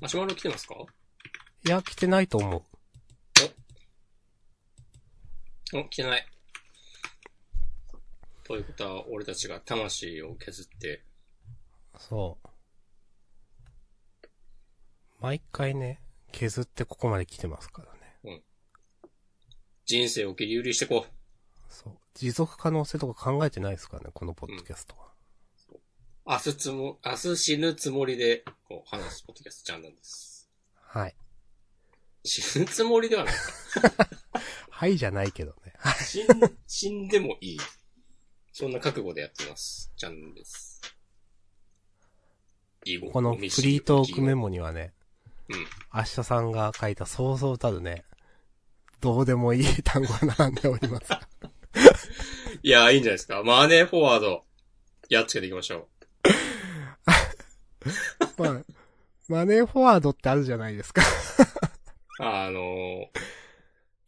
マシュマロ来てますか？いや、来てないと思う。お、来てない。ということは、俺たちが魂を削って、そう。毎回ね、削ってここまで来てますからね。人生を切り売りしてこう。そう。持続可能性とか考えてないですからね、このポッドキャストは。明日つも、明日死ぬつもりで、こう、話すポッドキャストちゃんなんです。はい。死ぬつもりではないか。はいじゃないけどね。死ん、死んでもいい。そんな覚悟でやってます。ちゃんです。いいごこのフリートークメモにはね、うん。明日さんが書いたそうそうたるね、どうでもいい単語が並んでおります。いや、いいんじゃないですか。マネーフォワード、やっつけていきましょ まあ、マネーフォワードってあるじゃないですか。う。あのー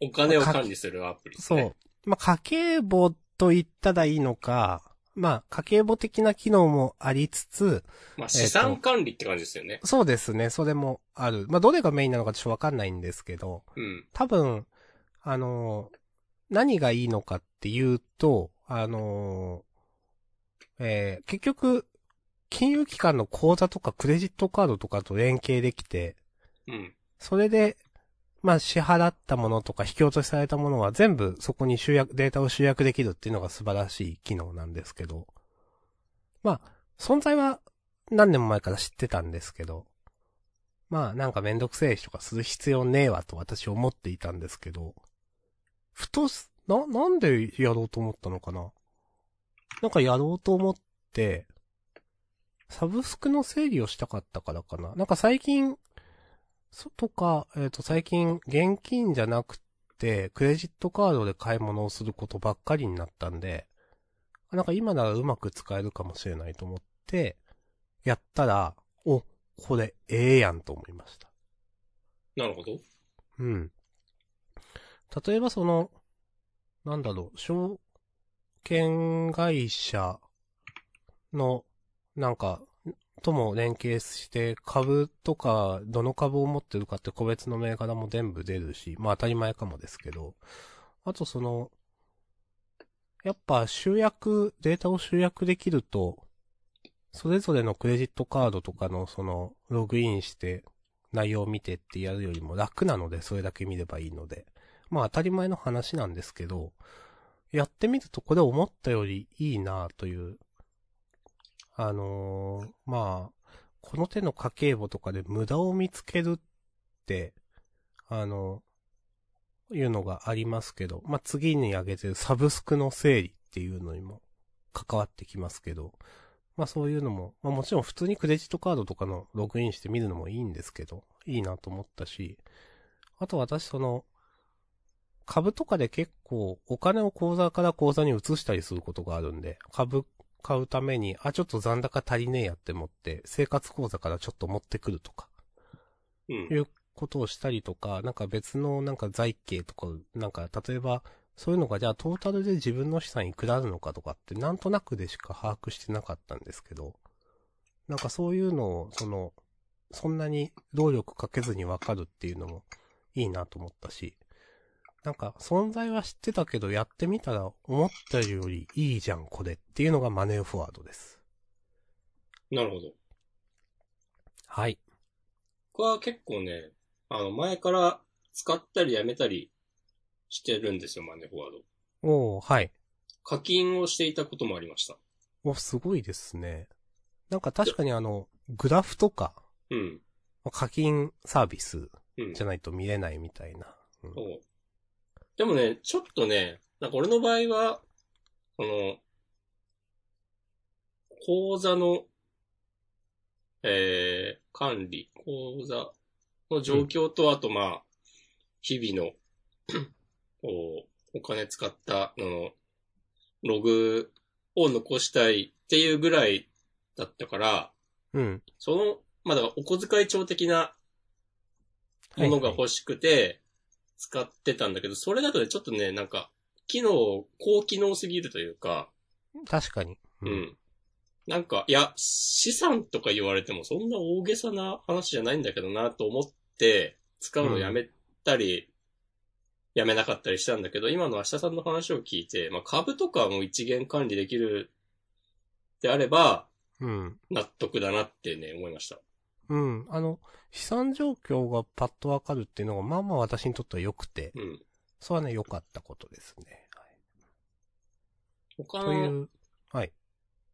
お金を管理するアプリですそうね。。まあ、家計簿と言ったらいいのか、まあ、家計簿的な機能もありつつ、まあ、資産管理って感じですよね。そうですね、それもある。まあ、どれがメインなのかちょっとわかんないんですけど、うん。多分、あのー何がいいのかっていうと、あのーえー結局、金融機関の口座とかクレジットカードとかと連携できて、うん。それで、まあ支払ったものとか引き落としされたものは全部そこに集約、データを集約できるっていうのが素晴らしい機能なんですけど、まあ、存在は何年も前から知ってたんですけど、まあなんかめんどくせえしとかする必要ねえわと私思っていたんですけど、ふとす、な、なんでやろうと思ったのかな？なんかやろうと思って、サブスクの整理をしたかったからかな。なんか最近、そとか、えっ、と、最近、現金じゃなくて、クレジットカードで買い物をすることばっかりになったんで、なんか今ならうまく使えるかもしれないと思って、やったら、お、これ、ええやんと思いました。なるほど。うん。例えばその、なんだろう、証券会社の、なんか、とも連携して、株とか、どの株を持ってるかって個別の銘柄も全部出るし、まあ当たり前かもですけど、あとその、やっぱ集約、データを集約できると、それぞれのクレジットカードとかのその、ログインして、内容を見てってやるよりも楽なので、それだけ見ればいいので。まあ当たり前の話なんですけど、やってみるとこれ思ったよりいいなという。あのーまあ、この手の家計簿とかで無駄を見つけるって、あのいうのがありますけど、まあ次に挙げてるサブスクの整理っていうのにも関わってきますけど、まあそういうのも、まあもちろん普通にクレジットカードとかのログインして見るのもいいんですけど、いいなと思ったし、あと私その、株とかで結構お金を口座から口座に移したりすることがあるんで、株買うために、あ、ちょっと残高足りねえやって思って、生活口座からちょっと持ってくるとか、うんい。うことをしたりとか、なんか別のなんか財形とか、なんか例えば、そういうのがじゃあトータルで自分の資産いくらあるのかとかってなんとなくでしか把握してなかったんですけど、なんかそういうのを、その、そんなに労力かけずにわかるっていうのもいいなと思ったし、なんか存在は知ってたけどやってみたら思ったよりいいじゃんこれっていうのがマネーフォワードです。なるほど。はい。僕は結構ね、あの、前から使ったりやめたりしてるんですよ、マネーフォワード。おー、はい。課金をしていたこともありました。お、すごいですね。なんか確かにあの、グラフとか、うん。課金サービスうん。じゃないと見れないみたいな。うんそう。でもね、ちょっとね、なんか俺の場合は、この、口座の、えー、管理、口座の状況と、あとまあ、日々の、こう、お金使ったのの、ログを残したいっていうぐらいだったから、うん。その、まあだからお小遣い帳的なものが欲しくて、使ってたんだけど、それだとね、ちょっとね、なんか、機能、高機能すぎるというか、確かに。う。ん。なんか、いや、資産とか言われてもそんな大げさな話じゃないんだけどなと思って、使うのやめたり、やめなかったりしたんだけど、今の明日さんの話を聞いて、まあ株とかも一元管理できるであれば、うん。納得だなってね、思いました。うん。あの、資産状況がパッとわかるっていうのが、まあまあ私にとっては良くて、うん。それはね、良かったことですね。他はい、といの、う、はい。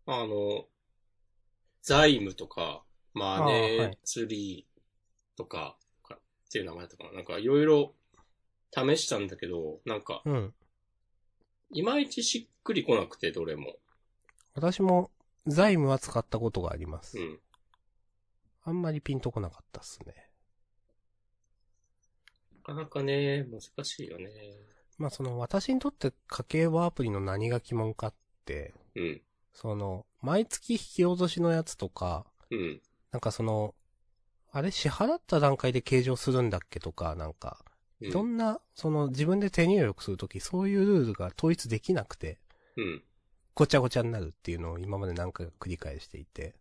あの、財務とか、マネーいツリーとか、かっていう名前だったかな。なんかいろいろ試したんだけど、なんか、うん。いまいちしっくりこなくて、どれも。私も、財務は使ったことがあります。うん。あんまりピンとこなかったっすね。なかなかね、難しいよね。まあその、私にとって家計簿アプリの何が疑問かって、うん。その、毎月引き落としのやつとか、うん。なんかその、あれ支払った段階で計上するんだっけとか、なんか、うん。どんな、その自分で手入力するとき、そういうルールが統一できなくて、うん。ごちゃごちゃになるっていうのを今まで何回か繰り返していて。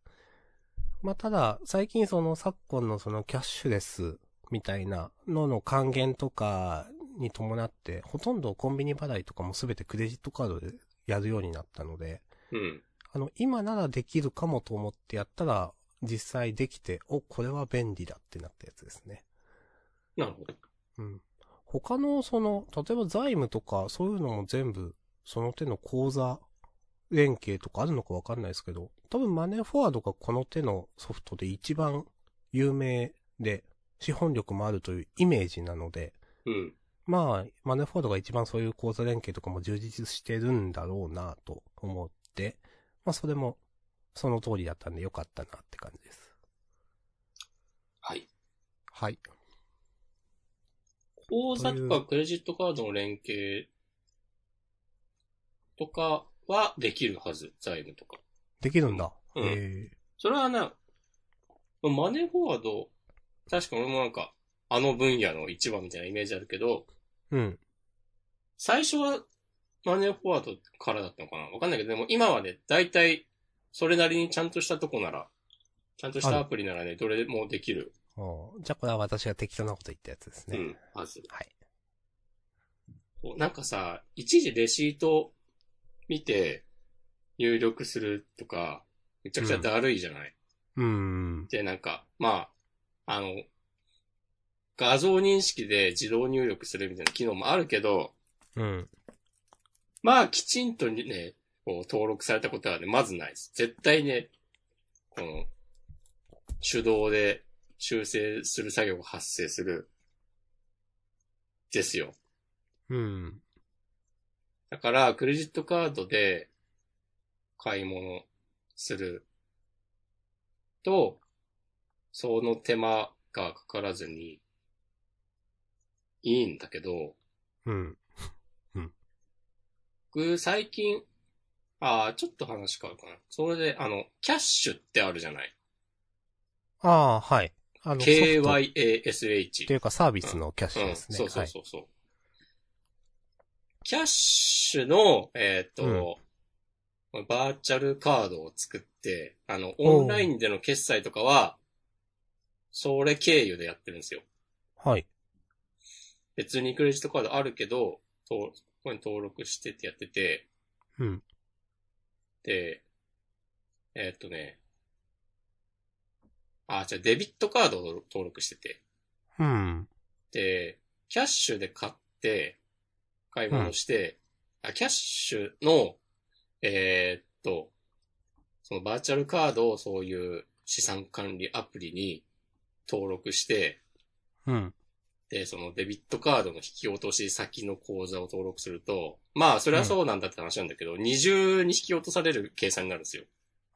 まあ、ただ、最近その昨今のそのキャッシュレスみたいなのの還元とかに伴って、ほとんどコンビニ払いとかもすべてクレジットカードでやるようになったので、うん。あの、今ならできるかもと思ってやったら、実際できて、お、これは便利だってなったやつですね。なるほど。うん。他のその、例えば財務とかそういうのも全部、その手の口座連携とかあるのかわかんないですけど、多分マネーフォワードがこの手のソフトで一番有名で、資本力もあるというイメージなので、うん。まあ、マネーフォワードが一番そういう口座連携とかも充実してるんだろうなと思って、まあそれもその通りだったんでよかったなって感じです。はい。はい。口座とかクレジットカードの連携とかはできるはず。財務とか。できるんだ。うんへえそれはな、マネーフォワード、確か俺もなんか、あの分野の一番みたいなイメージあるけど、うん。最初はマネーフォワードからだったのかな？わかんないけど、でも今はね、大体、それなりにちゃんとしたとこなら、ちゃんとしたアプリならね、どれでもできる、じゃあこれは私が適当なこと言ったやつですね。うん、はず。はい。なんかさ、一時レシート見て入力するとか、めちゃくちゃだるいじゃない、うーん。で、なんか、まあ、あの、画像認識で自動入力するみたいな機能もあるけど、うん。まあ、きちんとね、こう、登録されたことはね、まずないです。絶対ね、この、手動で修正する作業が発生する。ですよ。うん。だから、クレジットカードで買い物すると、その手間がかからずにいいんだけど、うん。僕、最近、ああ、ちょっと話変わるかな。それで、あの、キャッシュってあるじゃない？ああ、はい。あの、ソフトって ?KYASH。いうかサービスのキャッシュですね。うん、そうそうそうそう。キャッシュの、えっ、と、バーチャルカードを作って、あの、オンラインでの決済とかは、それ経由でやってるんですよ。はい。はい。別にクレジットカードあるけど、とここに登録してってやってて、うん。で、えーっとね、あ、じゃあデビットカードを登録してて、うん。で、キャッシュで買って、買い物して、あ、キャッシュの、えーっと、そのバーチャルカードをそういう資産管理アプリに登録して、うん。で、そのデビットカードの引き落とし先の口座を登録すると、まあ、それはそうなんだって話なんだけど、二重に引き落とされる計算になるんですよ。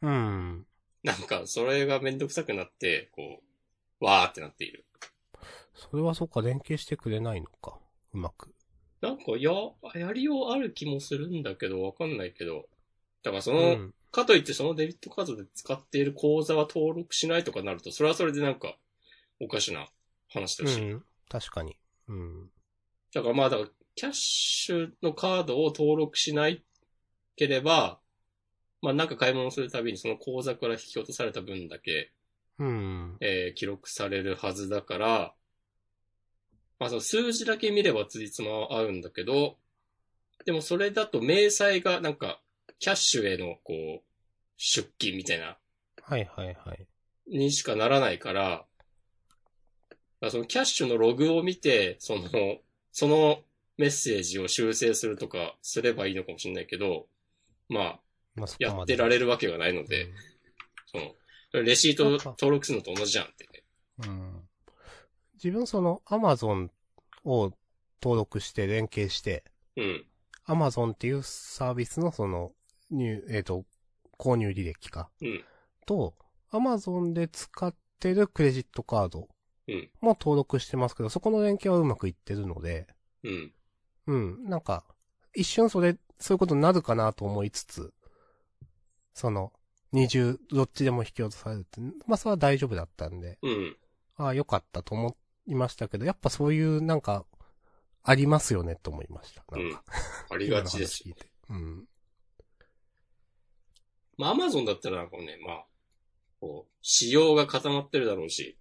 うん。なんか、それがめんどくさくなって、こう、わーってなっている。それはそっか、連携してくれないのか。うまく。なんか、や、やりようある気もするんだけど、わかんないけど。だからそうの、ん。かといってそのデビットカードで使っている口座は登録しないとかなると、それはそれでなんか、おかしな話だし。うん。確かに。うん。だからまあ、だから、キャッシュのカードを登録しないければ、まあなんか買い物するたびにその口座から引き落とされた分だけ、うん。えー記録されるはずだから、まあその数字だけ見ればついつま合うんだけど、でもそれだと明細がなんか、キャッシュへのこう、出金みたいな、はいはいはい。にしかならないから、そのキャッシュのログを見て、その、そのメッセージを修正するとかすればいいのかもしれないけど、まあ、まあ、や。ってられるわけがないので、うんその、レシート登録するのと同じじゃんってね。うん。自分その、アマゾンを登録して連携して、うん。アマゾンっていうサービスのその、入、えっ、と、購入履歴か。うん。と、アマゾンで使ってるクレジットカードうんも登録してますけど、そこの連携はうまくいってるので、うん。うん、なんか、一瞬それ、そういうことになるかなと思いつつ、その、二重、どっちでも引き落とされるって、まあそれは大丈夫だったんで、うん。ああ、よかったと思いましたけど、やっぱそういう、なんか、ありますよねと思いました。なんか、ありがちです。うん。まあ、アマゾンだったら、こうね、まあ、こう、仕様が固まってるだろうし、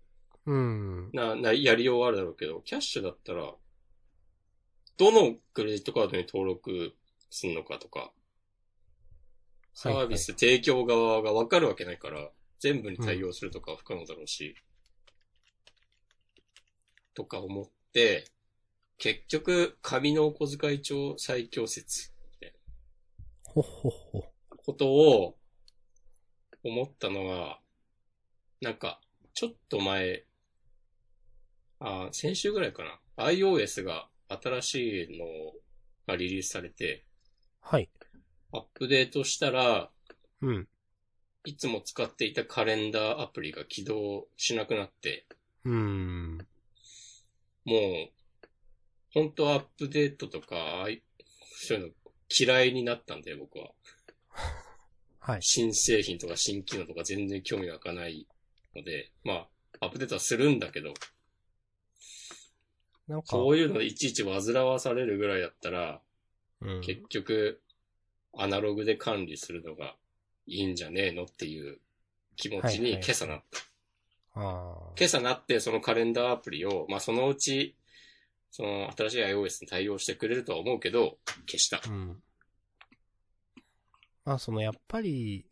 うん。な、な、やりようはあるだろうけど、キャッシュだったら、どのクレジットカードに登録するのかとか、サービス提供側がわかるわけないから、全部に対応するとかは不可能だろうし、とか思って、結局、紙のお小遣い帳最強説、ほっほっほ。ことを思ったのは、なんか、ちょっと前、あ、先週ぐらいかな。iOS が新しいのがリリースされて、はい。アップデートしたら、うん。いつも使っていたカレンダーアプリが起動しなくなって、うん。もう、本当はアップデートとか、そういうの嫌いになったんで、僕は。はい。新製品とか新機能とか全然興味が湧かないので、まあ、アップデートはするんだけど、なんか、そういうのでいちいち煩わされるぐらいだったら、うん結局、アナログで管理するのがいいんじゃねえのっていう気持ちはいはいに今朝なった。あ今朝なってそのカレンダーアプリを、まあそのうち、その新しい iOS に対応してくれるとは思うけど、消したあ。。うん。まあ、その、やっぱり、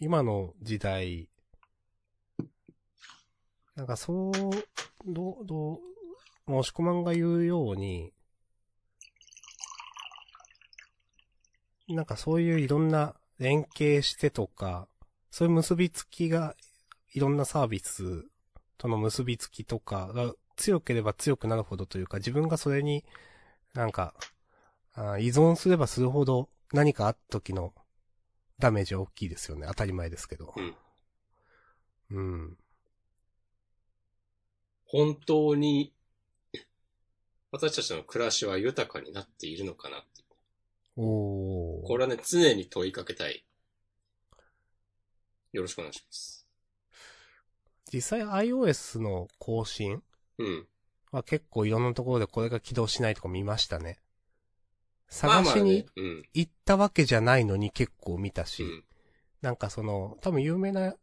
今の時代、なんかそう、どう、どう、もしこまんが言うように、なんかそういういろんな連携してとか、そういう結びつきが、いろんなサービスとの結びつきとかが強ければ強くなるほどというか、自分がそれになんか、あー依存すればするほど何かあった時のダメージは大きいですよね。当たり前ですけど。うん。本当に、私たちの暮らしは豊かになっているのかなって。おー。これはね、常に問いかけたい。よろしくお願いします。実際 iOS の更新うん。は結構いろんなところでこれが起動しないとか見ましたね。まあまあね探しにうん。行ったわけじゃないのに結構見たし、うん。なんかその、多分有名な、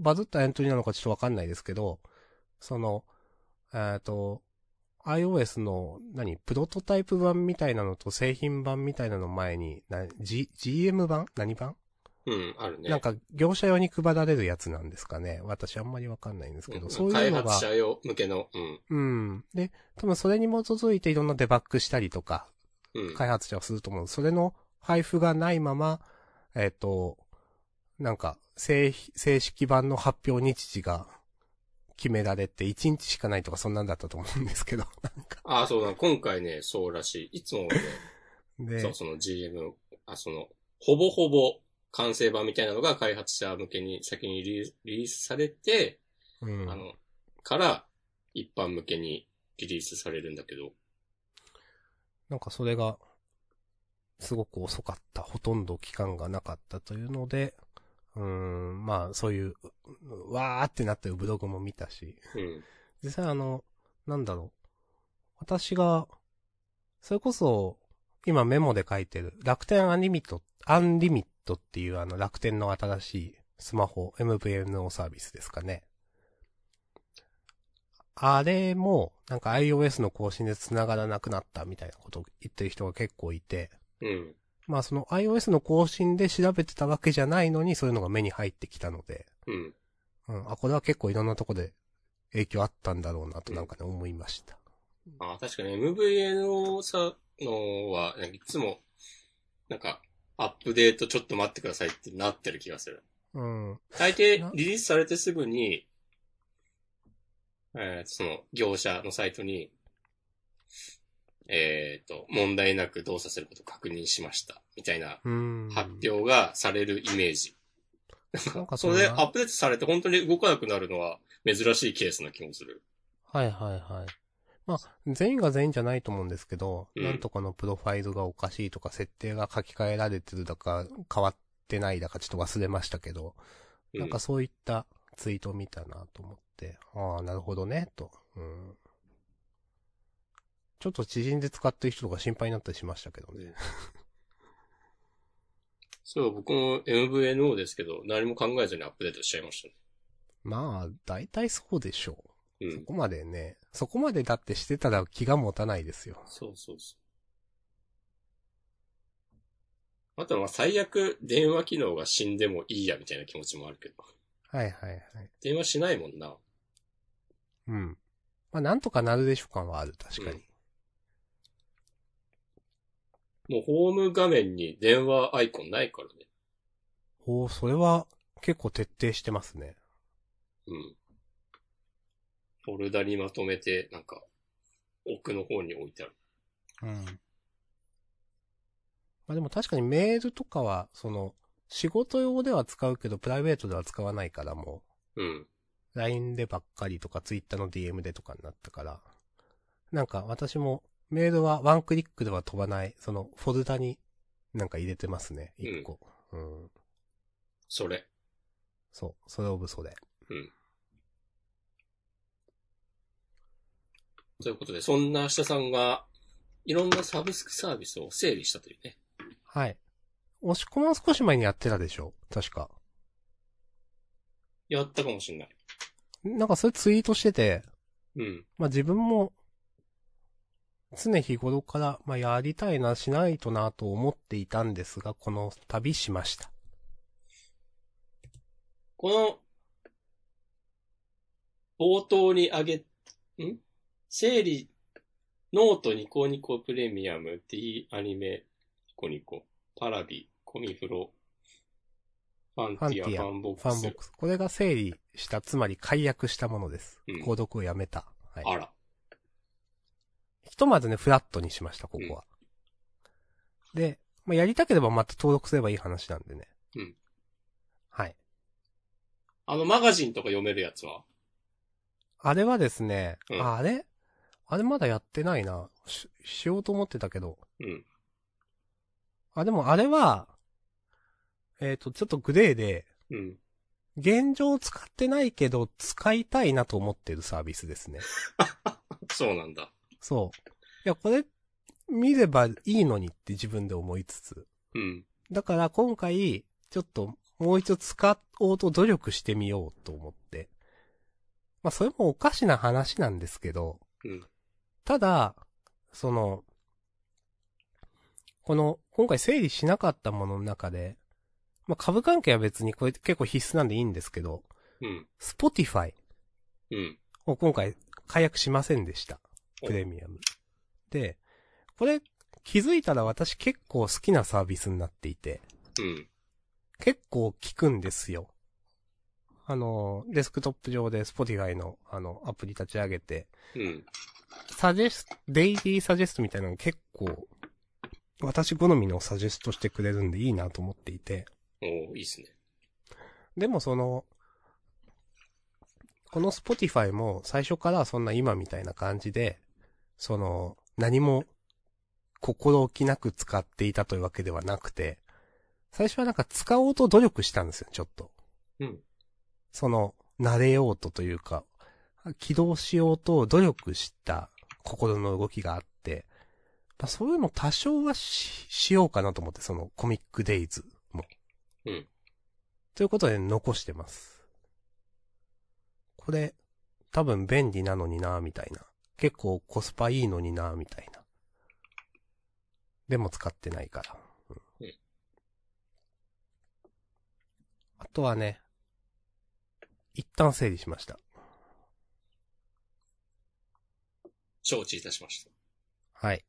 バズったエントリーなのかちょっとわかんないですけど、その、えっと、iOS の、何、プロトタイプ版みたいなのと製品版みたいなの前に、な、G、GM 版？何版？うん、あるね。なんか、業者用に配られるやつなんですかね。私あんまりわかんないんですけど、うんそういうのが開発、者用向けの、うん。うん。で、多分それに基づいていろんなデバッグしたりとか、うん。開発者はすると思う。それの配布がないまま、えっ、と、なんか、正、正式版の発表日時が決められて、1日しかないとかそんなんだったと思うんですけど、なんか。ああ、そうだ、今回ね、そうらしい。いつもね、で、そう、その GM、あ、その、ほぼほぼ完成版みたいなのが開発者向けに先にリリースされて、うん。あの、から一般向けにリリースされるんだけど、なんかそれが、すごく遅かった。ほとんど期間がなかったというので、うーん、まあ、そういう、うわーってなってるブログも見たし、うん。実際あの、なんだろう。私が、それこそ、今メモで書いてる、楽天 UN-LIMIT、UN-LIMIT っていうあの楽天の新しいスマホ MVNO サービスですかね。あれも、なんか iOS の更新で繋がらなくなったみたいなことを言ってる人が結構いて、うん。まあその iOS の更新で調べてたわけじゃないのにそういうのが目に入ってきたので、うん。うん、あ、これは結構いろんなとこで影響あったんだろうなとなんかね、思いました。あ確かに MVNO さのは、いつも、なんか、アップデートちょっと待ってくださいってなってる気がする。うん。大抵なリリースされてすぐに、えーその業者のサイトに、えっ、と、問題なく動作することを確認しました。みたいなうん。発表がされるイメージ。なんかそれでアップデートされて本当に動かなくなるのは珍しいケースな気もする。はいはいはい。まあ、全員が全員じゃないと思うんですけど、うんなんとかのプロファイルがおかしいとか、設定が書き換えられてるだか、変わってないだかちょっと忘れましたけど、うん、なんかそういったツイートを見たなと思って、ああ、なるほどね、と。うん。ちょっと知人で使ってる人とか心配になったりしましたけどね。そう、僕も MVNO ですけど、何も考えずにアップデートしちゃいましたね。まあ、大体そうでしょう。うん。そこまでね、そこまでだってしてたら気が持たないですよ。そうそうそう。あとはまあ最悪電話機能が死んでもいいやみたいな気持ちもあるけど。はいはいはい。電話しないもんな。うん。まあ、なんとかなるでしょ感はある、確かに。もうホーム画面に電話アイコンないからね。おおそれは結構徹底してますね。うん。フォルダにまとめて、なんか、奥の方に置いてある。うん。まあでも確かにメールとかは、その、仕事用では使うけど、プライベートでは使わないからもうん。う、LINE でばっかりとか、Twitter の DM でとかになったから、なんか私も、メールはワンクリックでは飛ばない、その、フォルダになんか入れてますね、一個。うん。それ。そう、それオブそれ。ということで、そんな明日さんが、いろんなサブスクサービスを整理したというね。はい。押し込まん少し前にやってたでしょ確か。やったかもしんない。なんかそれツイートしてて、うん。まあ自分も、常日頃から、まあやりたいな、しないとなと思っていたんですが、この旅しました。この、冒頭にあげ、ん？整理、ノートニコニコプレミアム、 dアニメ、ニコニコ、パラビ、コミフロ、 Fantia、ファンボックス。ファンボックス。これが整理した、つまり解約したものです。うん購読をやめた。はい。あら。ひとまずね、フラットにしました、ここは。で、まあやりたければまた登録すればいい話なんでね。うん。はい。あのマガジンとか読めるやつは？あれはですね、うんああれ？あれまだやってないな。し、しようと思ってたけど。うん。あ、でもあれは、えっ、と、ちょっとグレーで、うん。現状使ってないけど、使いたいなと思ってるサービスですね。そうなんだ。そう。いや、これ、見ればいいのにって自分で思いつつ。うん。だから今回、ちょっと、もう一度使おうと努力してみようと思って。まあ、それもおかしな話なんですけど、うん。ただ、その、この、今回整理しなかったものの中で、まあ、株関係は別にこれ結構必須なんでいいんですけど、うん。 Spotify うん。を今回解約しませんでした。おプレミアム。で、これ気づいたら私結構好きなサービスになっていて、うん。結構効くんですよ。あの、デスクトップ上で Spotify のあのアプリ立ち上げて、うん。サジェスト、デイリーサジェストみたいなの結構、私好みのサジェストしてくれるんでいいなと思っていて。おーいいっすね。でもその、この Spotify も最初からそんな今みたいな感じで、その、何も心置きなく使っていたというわけではなくて、最初はなんか使おうと努力したんですよ、ちょっと。うん。その、慣れようとというか、起動しようと努力した心の動きがあって、まあ、そういうの多少はし、しようかなと思って、そのコミックデイズも。うん。ということで残してます。これ、多分便利なのになみたいな。結構コスパいいのになみたいな。でも使ってないから。うんうんあとはね、一旦整理しました。承知いたしました。はい。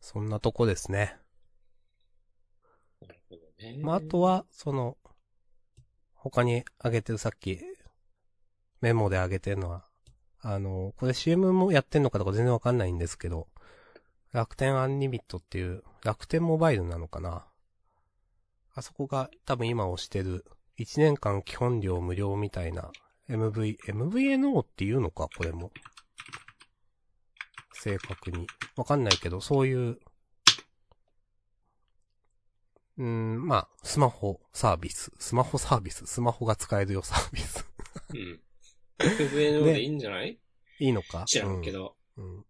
そんなとこですね。なるほどね。まあ、あとは、その、他に上げてるさっき、メモで上げてるのは、あの、これ CM もやってんのかとか全然わかんないんですけど、楽天アンリミットっていう、楽天モバイルなのかな？あそこが多分今押してる、1年間基本料無料みたいな、MV、MVNO っていうのか？これも。正確に。わかんないけど、そういう、うーん、まあ、スマホサービス。スマホサービス。スマホが使えるよサービス。うん。FVNO でいいんじゃない？いいのか？知らんけ。ど。うん。うん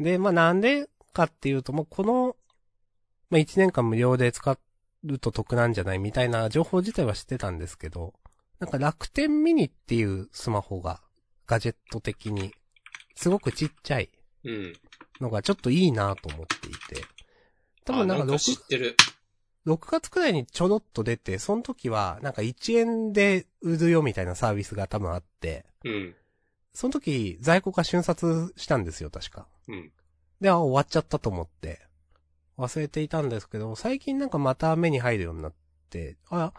で、まあなんでかっていうと、まあこの、まあ1年間無料で使うと得なんじゃないみたいな情報自体は知ってたんですけど、なんか楽天ミニっていうスマホが、ガジェット的に、すごくちっちゃいうん。のがちょっといいなと思っていて。多分なんかあ知っ 6, てる。6月くらいにちょろっと出て、その時はなんか1円で売るよみたいなサービスが多分あって、うん。その時在庫が瞬殺したんですよ、確か。うん。で、あ、終わっちゃったと思って、忘れていたんですけど、最近なんかまた目に入るようになって、あ、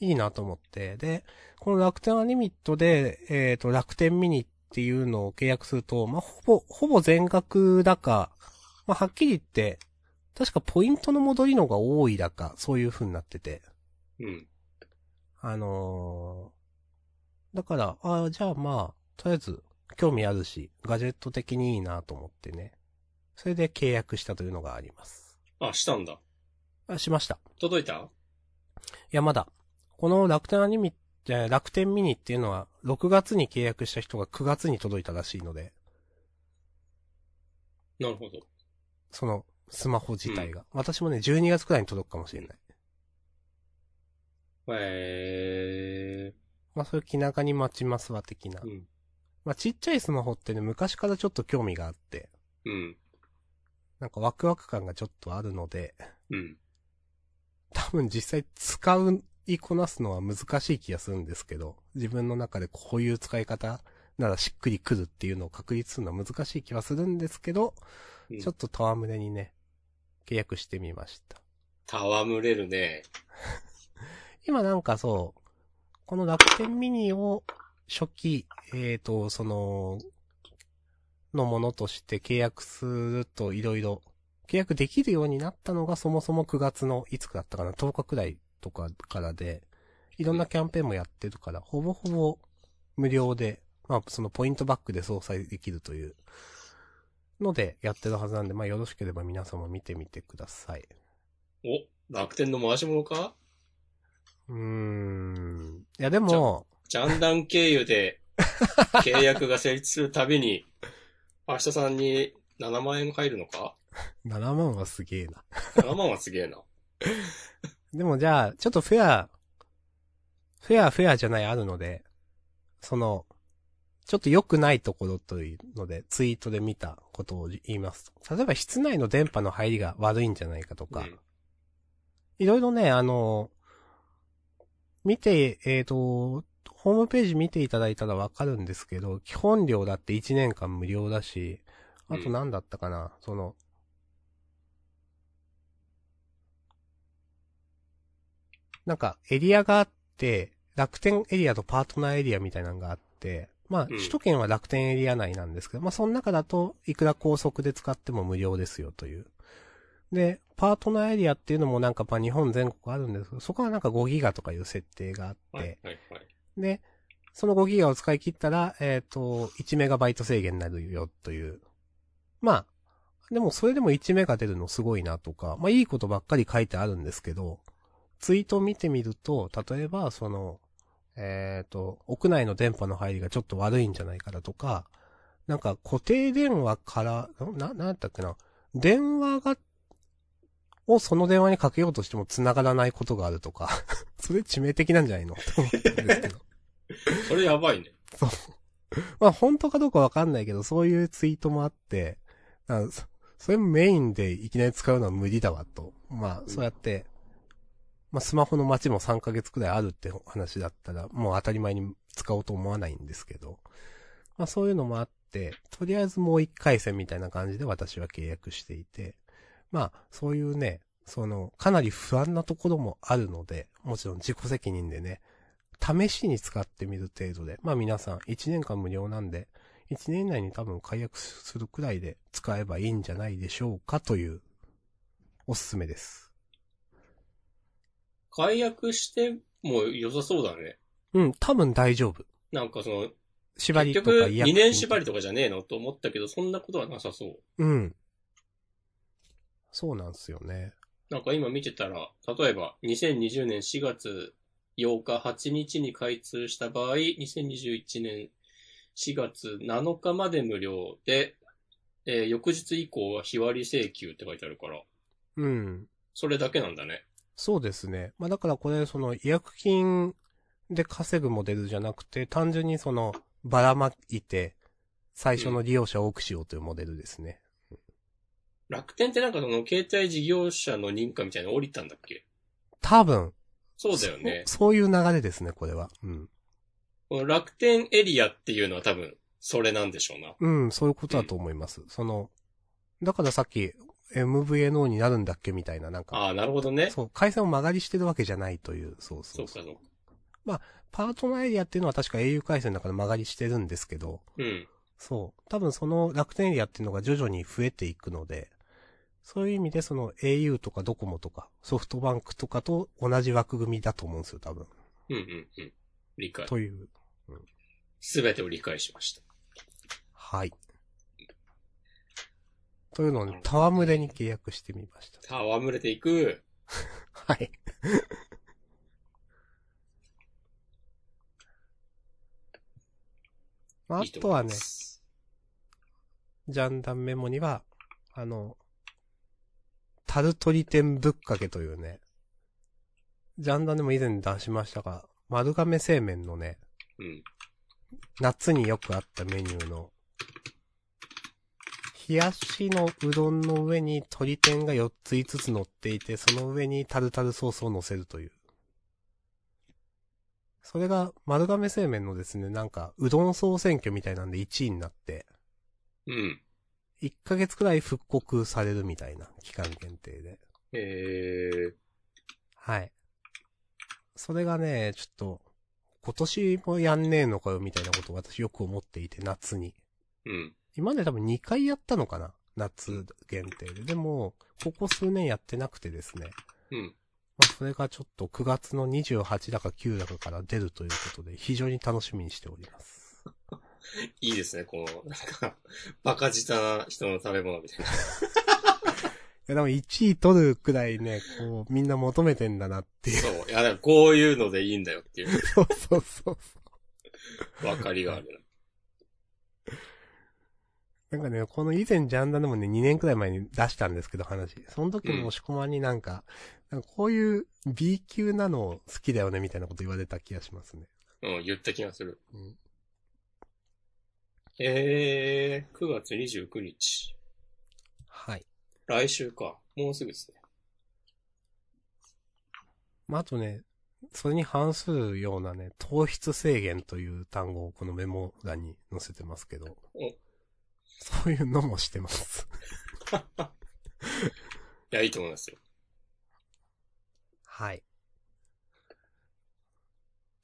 いいなと思って、で、この楽天アニミットで、えっ、と、楽天ミニっていうのを契約すると、まあ、ほぼ、ほぼ全額だか、まあ、はっきり言って、確かポイントの戻りのが多いだか、そういう風になってて、うん。あのーだから、あじゃあまあ、とりあえず、興味あるし、ガジェット的にいいなと思ってね。それで契約したというのがあります。あ、したんだ。あ、しました。届いた？いや、まだ。この楽天アニミ、えー楽天ミニっていうのは、6月に契約した人が9月に届いたらしいので、なるほど。その、スマホ自体が。私もね、12月くらいに届くかもしれない。えまあ、それ気長に待ちますわ、的なー。。うん。まあ、ちっちゃいスマホってね、昔からちょっと興味があって、うん。なんかワクワク感がちょっとあるので、うん。多分実際使う、いこなすのは難しい気がするんですけど、自分の中でこういう使い方ならしっくりくるっていうのを確立するのは難しい気はするんですけど、うんちょっと戯れにね、契約してみました。戯れるね。今なんかそう、この楽天ミニを初期、えっ、と、その、のものとして契約するといろいろ、契約できるようになったのがそもそも9月のいつだったかな、10日くらいとかからで、いろんなキャンペーンもやってるから、ほぼほぼ無料で、まあそのポイントバックで相殺できるというのでやってるはずなんで、まあよろしければ皆様見てみてください。お、楽天の回し物か？うーん。いやでも、ジャンダン経由で契約が成立するたびに、明日さんに7万円入るのか？7万はすげえな。?7 万はすげえな。でもじゃあ、ちょっとフェア、フェアフェアじゃないあるので、その、ちょっと良くないところというので、ツイートで見たことを言いますと。例えば室内の電波の入りが悪いんじゃないかとか、うんいろいろね、あの、見て、えっ、と、ホームページ見ていただいたらわかるんですけど、基本料だって1年間無料だし、あと何だったかな、その、なんかエリアがあって、楽天エリアとパートナーエリアみたいなのがあって、まあ、うん首都圏は楽天エリア内なんですけど、まあ、その中だと、いくら高速で使っても無料ですよという。で、パートナーエリアっていうのもなんかまあ日本全国あるんですけど、そこはなんか5ギガとかいう設定があって、はい、はい、はい。で、その5ギガを使い切ったら、えっ、と、1メガバイト制限になるよという。まあ、でもそれでも1メガ出るのすごいなとか、まあいいことばっかり書いてあるんですけど、ツイート見てみると、例えばその、えっ、と、屋内の電波の入りがちょっと悪いんじゃないかだとか、なんか固定電話から、な、なんだったっけな、電話が、をその電話にかけようとしても繋がらないことがあるとか、それ致命的なんじゃないの？って思ったんですけど。それやばいね。まあ本当かどうかわかんないけど、そういうツイートもあって、あそそれもメインでいきなり使うのは無理だわと。まあ、そうやって、まあスマホの待ちも3ヶ月くらいあるって話だったら、もう当たり前に使おうと思わないんですけど、まあそういうのもあって、とりあえずもう1回戦みたいな感じで私は契約していて、まあそういうね、その、かなり不安なところもあるので、もちろん自己責任でね、試しに使ってみる程度で、まあ皆さん1年間無料なんで、1年以内に多分解約するくらいで使えばいいんじゃないでしょうかという、おすすめです。解約しても良さそうだね。うん、多分大丈夫。なんかその、縛り結局とか違約2年縛りとかじゃねえのと思ったけど、そんなことはなさそう。うん。そうなんですよね。なんか今見てたら、例えば2020年4月8日8日に開通した場合、2021年4月7日まで無料で、えー翌日以降は日割り請求って書いてあるから、うん。それだけなんだね。そうですね。まあだからこれ、その、違約金で稼ぐモデルじゃなくて、単純にその、ばらまいて、最初の利用者を多くしようというモデルですね。楽天ってなんかその携帯事業者の認可みたいなの降りたんだっけ多分。そうだよね。そそういう流れですね、これは。うん。この楽天エリアっていうのは多分、それなんでしょうな。うん、そういうことだと思います。その、だからさっき、MVNO になるんだっけみたいな、なんか、ああ、なるほどね。そう、回線を曲がりしてるわけじゃないという、そうそそうか、うそう。そうか。パートナーエリアっていうのは確か au 回線だから曲がりしてるんですけど、うん。そう。多分その楽天エリアっていうのが徐々に増えていくので、そういう意味でその au とかドコモとかソフトバンクとかと同じ枠組みだと思うんですよ、多分。うんうんうん。理解。という。すべてを理解しました。はい。というのをね、戯れに契約してみました。戯れていく。はい。まあ、あとはね。ジャンダンメモには、あの、タルトリテンぶっかけというね、ジャンダンでも以前出しましたが、丸亀製麺のね、うん。夏によくあったメニューの、冷やしのうどんの上に鶏天が4つ5つ乗っていて、その上にタルタルソースを乗せるという。それが丸亀製麺のですね、なんか、うどん総選挙みたいなんで1位になって、うん。1ヶ月くらい復刻されるみたいな、期間限定で。えー、はい。それがね、ちょっと、今年もやんねえのかよみたいなことを私よく思っていて、夏に。うん。今まで多分2回やったのかな夏限定で。でも、ここ数年やってなくてですね。うん。まあ、それがちょっと9月の28だか9だかから出るということで、非常に楽しみにしております。いいですね、この、なんか、バカ舌な人の食べ物みたいな。いや、でも1位取るくらいね、こう、みんな求めてんだなっていう。そう。いや、だからこういうのでいいんだよっていう、そうそうそう。わかりがあるなんかね、この以前ジャンダでもね、2年くらい前に出したんですけど話。その時も押し込まんになんか、なんかこういう B 級なの好きだよねみたいなこと言われた気がしますね。な。うん、言った気がする。うん、えー、9月29日。はい。来週か。もうすぐですね。まあ、あとね、それに反するようなね、糖質制限という単語をこのメモ欄に載せてますけどお、そういうのもしてます。いや、いいと思いますよ。はい。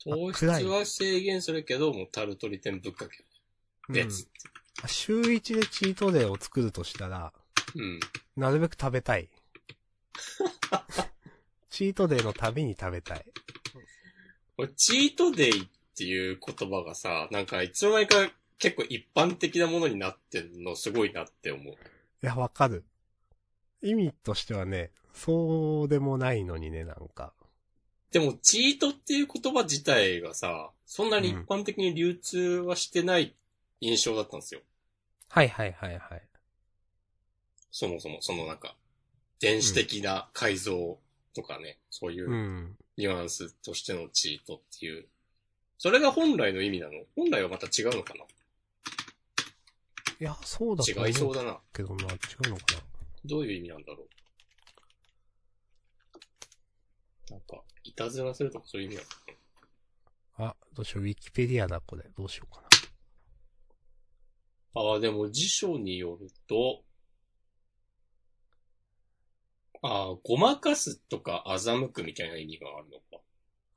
糖質は制限するけど、もうタルトリテンぶっかけ。うん別。週1でチートデーを作るとしたら、うん。なるべく食べたい。チートデーのたびに食べたい。これチートデイっていう言葉がさ、なんかいつの間にか結構一般的なものになってんのすごいなって思う。いや、わかる。意味としてはね、そうでもないのにね、なんか。でも、チートっていう言葉自体がさ、そんなに一般的に流通はしてない印象だったんですよ。はいはいはいはい。そもそも、そのなんか、電子的な改造とかね、そういううんニュアンスとしてのチートっていう。それが本来の意味なの？本来はまた違うのかいや、そうだ違いそうだな。けどな、違うのかどういう意味なんだろう？なんか、いたずらするとかそういう意味なの？かな。あ、どうしよう、ウィキペディアだ、これ。どうしようかな。ああ、でも辞書によると、ああ、ごまかすとか欺くみたいな意味があるのか。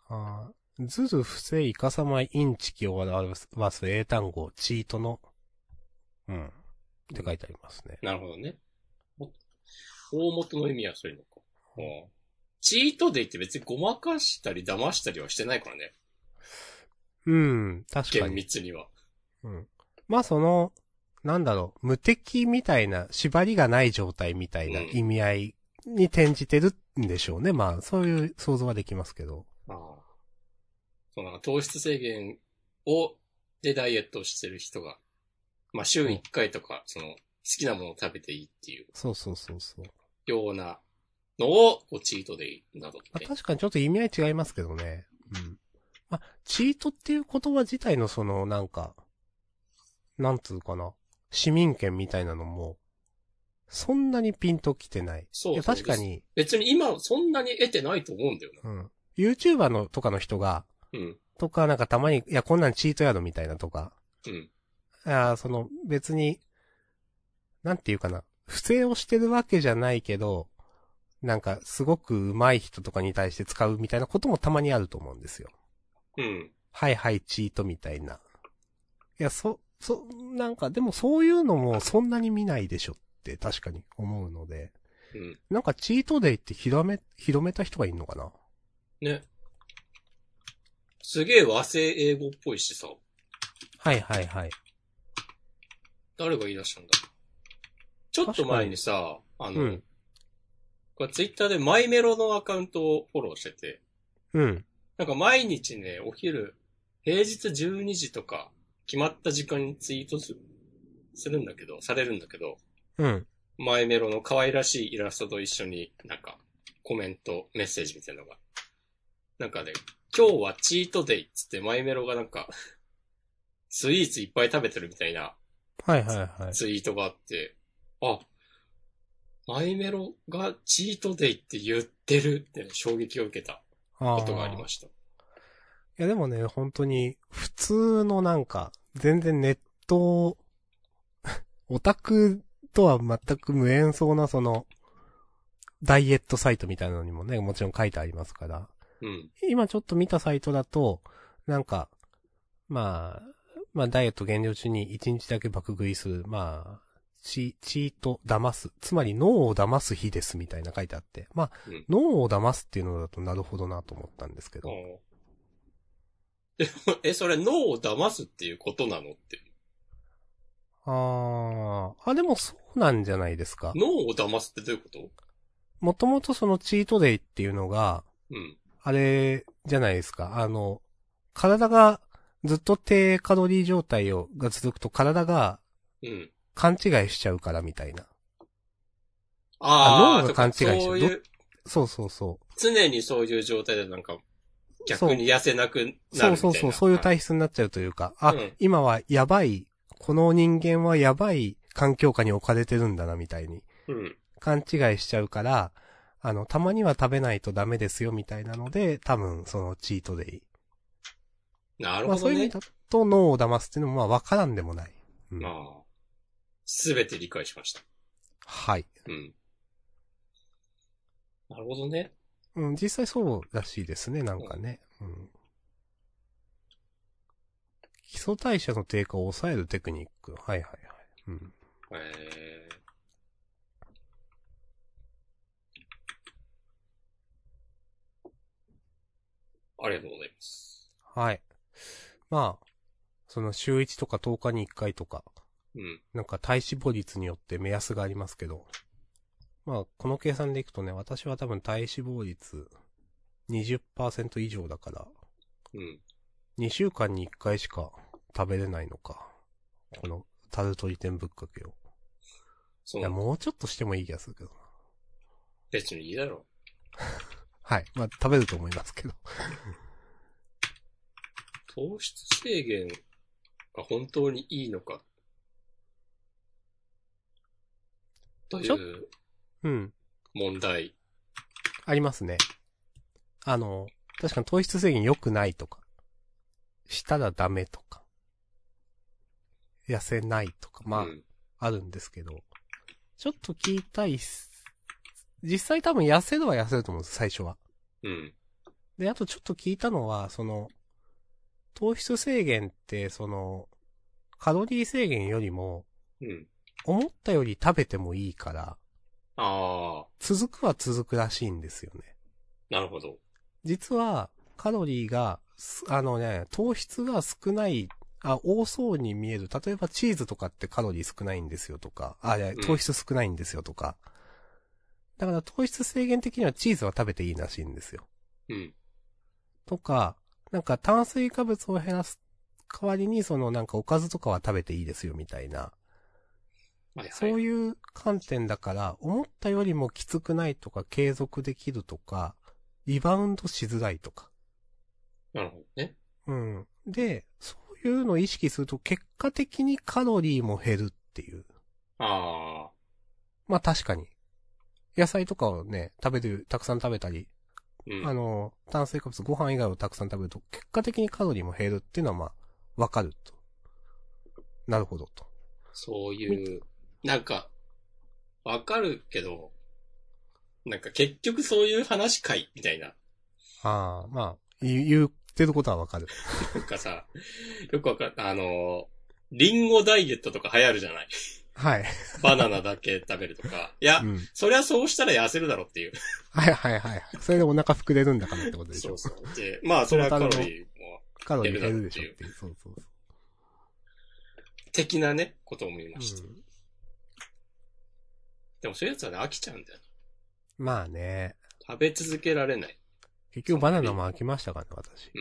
ああ、ずる不正いかさまインチキを表す英単語、チートの、うん。って書いてありますね。なるほどね。大元の意味はそういうのか。うん、チートデイって別にごまかしたり騙したりはしてないからね。うん、確か厳に。密には。うん。まあその、なんだろう、無敵みたいな、縛りがない状態みたいなうん意味合いに転じてるんでしょうね。まあ、そういう想像はできますけど。ああ。そうなんか糖質制限を、でダイエットをしてる人が、まあ週1回とか、その、好きなものを食べていいっていうそうそうそうそう。ようなのを、こうチートデイなどっまあ、て。確かにちょっと意味合い違いますけどね。うん。まあ、チートっていう言葉自体のその、なんか、なんつうかな、市民権みたいなのも、そんなにピンときてない。そうそう確かに、別に今そんなに得てないと思うんだよな。うん。YouTuber のとかの人が、うん。とかなんかたまに、いや、こんなんチートやろみたいなとか、うん。いや、その、別に、なんていうかな、不正をしてるわけじゃないけど、なんか、すごく上手い人とかに対して使うみたいなこともたまにあると思うんですよ。うん。はいはい、チートみたいな。いや、そ、そ、なんか、でもそういうのもそんなに見ないでしょって確かに思うので、うん。なんかチートデイって広め、広めた人がいるのかな？ね。すげえ和製英語っぽいしさ、はいはいはい。誰が言い出したんだ？ちょっと前にさ、あの、うんこれツイッターでマイメロのアカウントをフォローしてて、うん。なんか毎日ね、お昼、平日12時とか、決まった時間にツイートする、んだけど、されるんだけど、うん。マイメロの可愛らしいイラストと一緒になんか、コメント、メッセージみたいなのが。なんかね、今日はチートデイっつってマイメロがなんか、スイーツいっぱい食べてるみたいなはいはいはい。ツイートがあって、あ、マイメロがチートデイって言ってるってね、衝撃を受けたあことがありました。いやでもね、本当に、普通のなんか、全然ネット、オタクとは全く無縁そうなその、ダイエットサイトみたいなのにもね、もちろん書いてありますから、うん。今ちょっと見たサイトだと、なんか、まあ、まあダイエット減量中に1日だけ爆食いする、まあ、チ、チート騙す。つまり脳を騙す日ですみたいな書いてあって。まあ、うん脳を騙すっていうのだとなるほどなと思ったんですけど。え、それ脳を騙すっていうことなのって。ああ、あ、でもそうなんじゃないですか。脳を騙すってどういうこと？もともとそのチートデイっていうのが、うん。あれじゃないですか。あの、体がずっと低カロリー状態を、が続くと体がうん。勘違いしちゃうからみたいな。ああ、脳が勘違いしてるそういう、そうそうそ常にそういう状態でなんか、逆に痩せなくなるみう。たいな。そうそうそう、そういう体質になっちゃうというか、あ、うん今はやばい、この人間はやばい環境下に置かれてるんだなみたいに。うん。勘違いしちゃうから、あの、たまには食べないとダメですよみたいなので、多分そのチートデイ。なるほどねまあそういう意味。だと脳を騙すっていうのもまあわからんでもない。うんまあ、すべて理解しました。はい。うん。なるほどね。うん、実際そうらしいですね、なんかね。うん。基礎代謝の低下を抑えるテクニック。はいはいはい。うん。えー、ありがとうございます。はい。まあ、その週1とか10日に1回とか、うん。なんか体脂肪率によって目安がありますけど、まあ、この計算でいくとね、私は多分体脂肪率20%以上だから、うん。2週間に1回しか食べれないのか。この、タルトリテンぶっかけを。いや、そう。もうちょっとしてもいい気がするけどな。別にいいだろ はい。まあ、食べると思いますけど。糖質制限が本当にいいのか。とちょいううん。問題。ありますね。あの、確かに糖質制限良くないとか、したらダメとか、痩せないとか、まあ、うんあるんですけど、ちょっと聞いたいっす。実際多分痩せるは痩せると思うんです、最初は。うん。で、あとちょっと聞いたのは、その、糖質制限って、その、カロリー制限よりも、うん。思ったより食べてもいいから、ああ、続くは続くらしいんですよね。なるほど。実は、カロリーが、すあのね、糖質が少ない、あ、多そうに見える。例えばチーズとかってカロリー少ないんですよとか、あ、いやうん糖質少ないんですよとか。だから糖質制限的にはチーズは食べていいらしいんですよ。うん。とか、なんか炭水化物を減らす代わりにそのなんかおかずとかは食べていいですよみたいな。はいはい。そういう観点だから、思ったよりもきつくないとか継続できるとか、リバウンドしづらいとか。なるほどね。うん。で、そういうのを意識すると結果的にカロリーも減るっていう。ああ、まあ確かに。野菜とかをね、食べる、たくさん食べたり、うん。あの、炭水化物、ご飯以外をたくさん食べると、結果的にカロリーも減るっていうのはまあ、わかると。なるほどと。そういう、なんか、わかるけど、なんか結局そういう話かいみたいな。ああ、まあ、言言ってることはわかる。なんかさ、よくわかあの、リンゴダイエットとか流行るじゃないはい。バナナだけ食べるとか。いや、うん。そりゃそうしたら痩せるだろっていう。はいはいはい。それでお腹膨れるんだからってことでしょそう。そう。で、まあそれはカロリーも、カロリー減るでしょっていう。そうそうそう。的なね、ことを思いました。うんでもそういうやつはね、飽きちゃうんだよ。まあね。食べ続けられない。結局バナナも飽きましたからね、私。い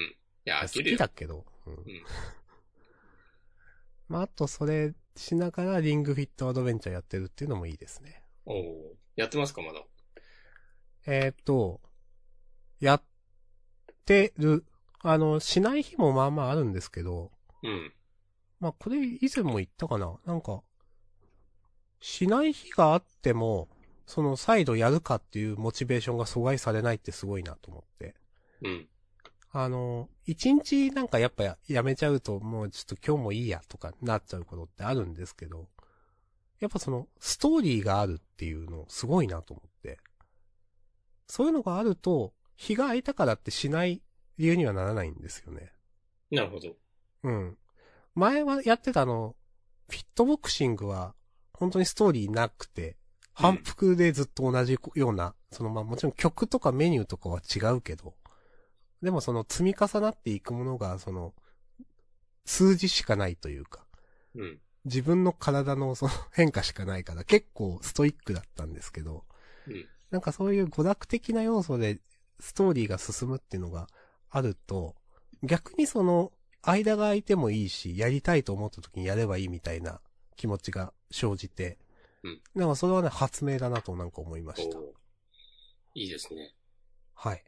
や、飽好きるよ。きだけど。うん。ん まあ、あとそれしながらリングフィットアドベンチャーやってるっていうのもいいですね。おおやってますか、まだ？えーっと、やってる。あの、しない日もまあまああるんですけど、うん。まあこれ以前も言ったかな？なんか、しない日があっても、その再度やるかっていうモチベーションが阻害されないってすごいなと思って。うん。あの、一日なんかやっぱややめちゃうともうちょっと今日もいいやとかなっちゃうことってあるんですけど、やっぱそのストーリーがあるっていうのすごいなと思って。そういうのがあると、日が空いたからってしない理由にはならないんですよね。なるほど。うん。前はやってたあの、フィットボクシングは本当にストーリーなくて、反復でずっと同じような、そのまあもちろん曲とかメニューとかは違うけど、でもその積み重なっていくものが、その、数字しかないというか、うん。自分の体のその変化しかないから結構ストイックだったんですけど、うん。なんかそういう娯楽的な要素でストーリーが進むっていうのがあると、逆にその、間が空いてもいいし、やりたいと思った時にやればいいみたいな気持ちが生じて、うん。なんかそれはね、発明だなとなんか思いました。いいですね。はい。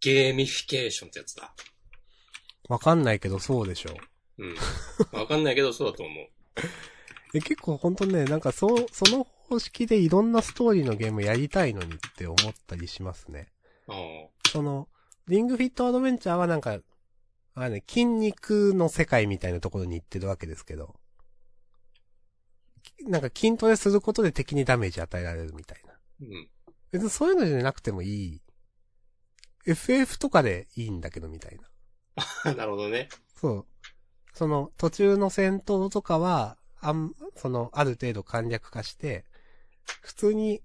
ゲーミフィケーションってやつだ。わかんないけどそうでしょう。うん。わかんないけどそうだと思う。え結構ほんとね、なんかそう、その方式でいろんなストーリーのゲームやりたいのにって思ったりしますね。その、リングフィットアドベンチャーはなんか、あね、筋肉の世界みたいなところに行ってるわけですけど、きなんか筋トレすることで敵にダメージ与えられるみたいな。うん。別にそういうのじゃなくてもいい。FF とかでいいんだけどみたいな。なるほどね。そう。その途中の戦闘とかは、あん、その、ある程度簡略化して、普通に、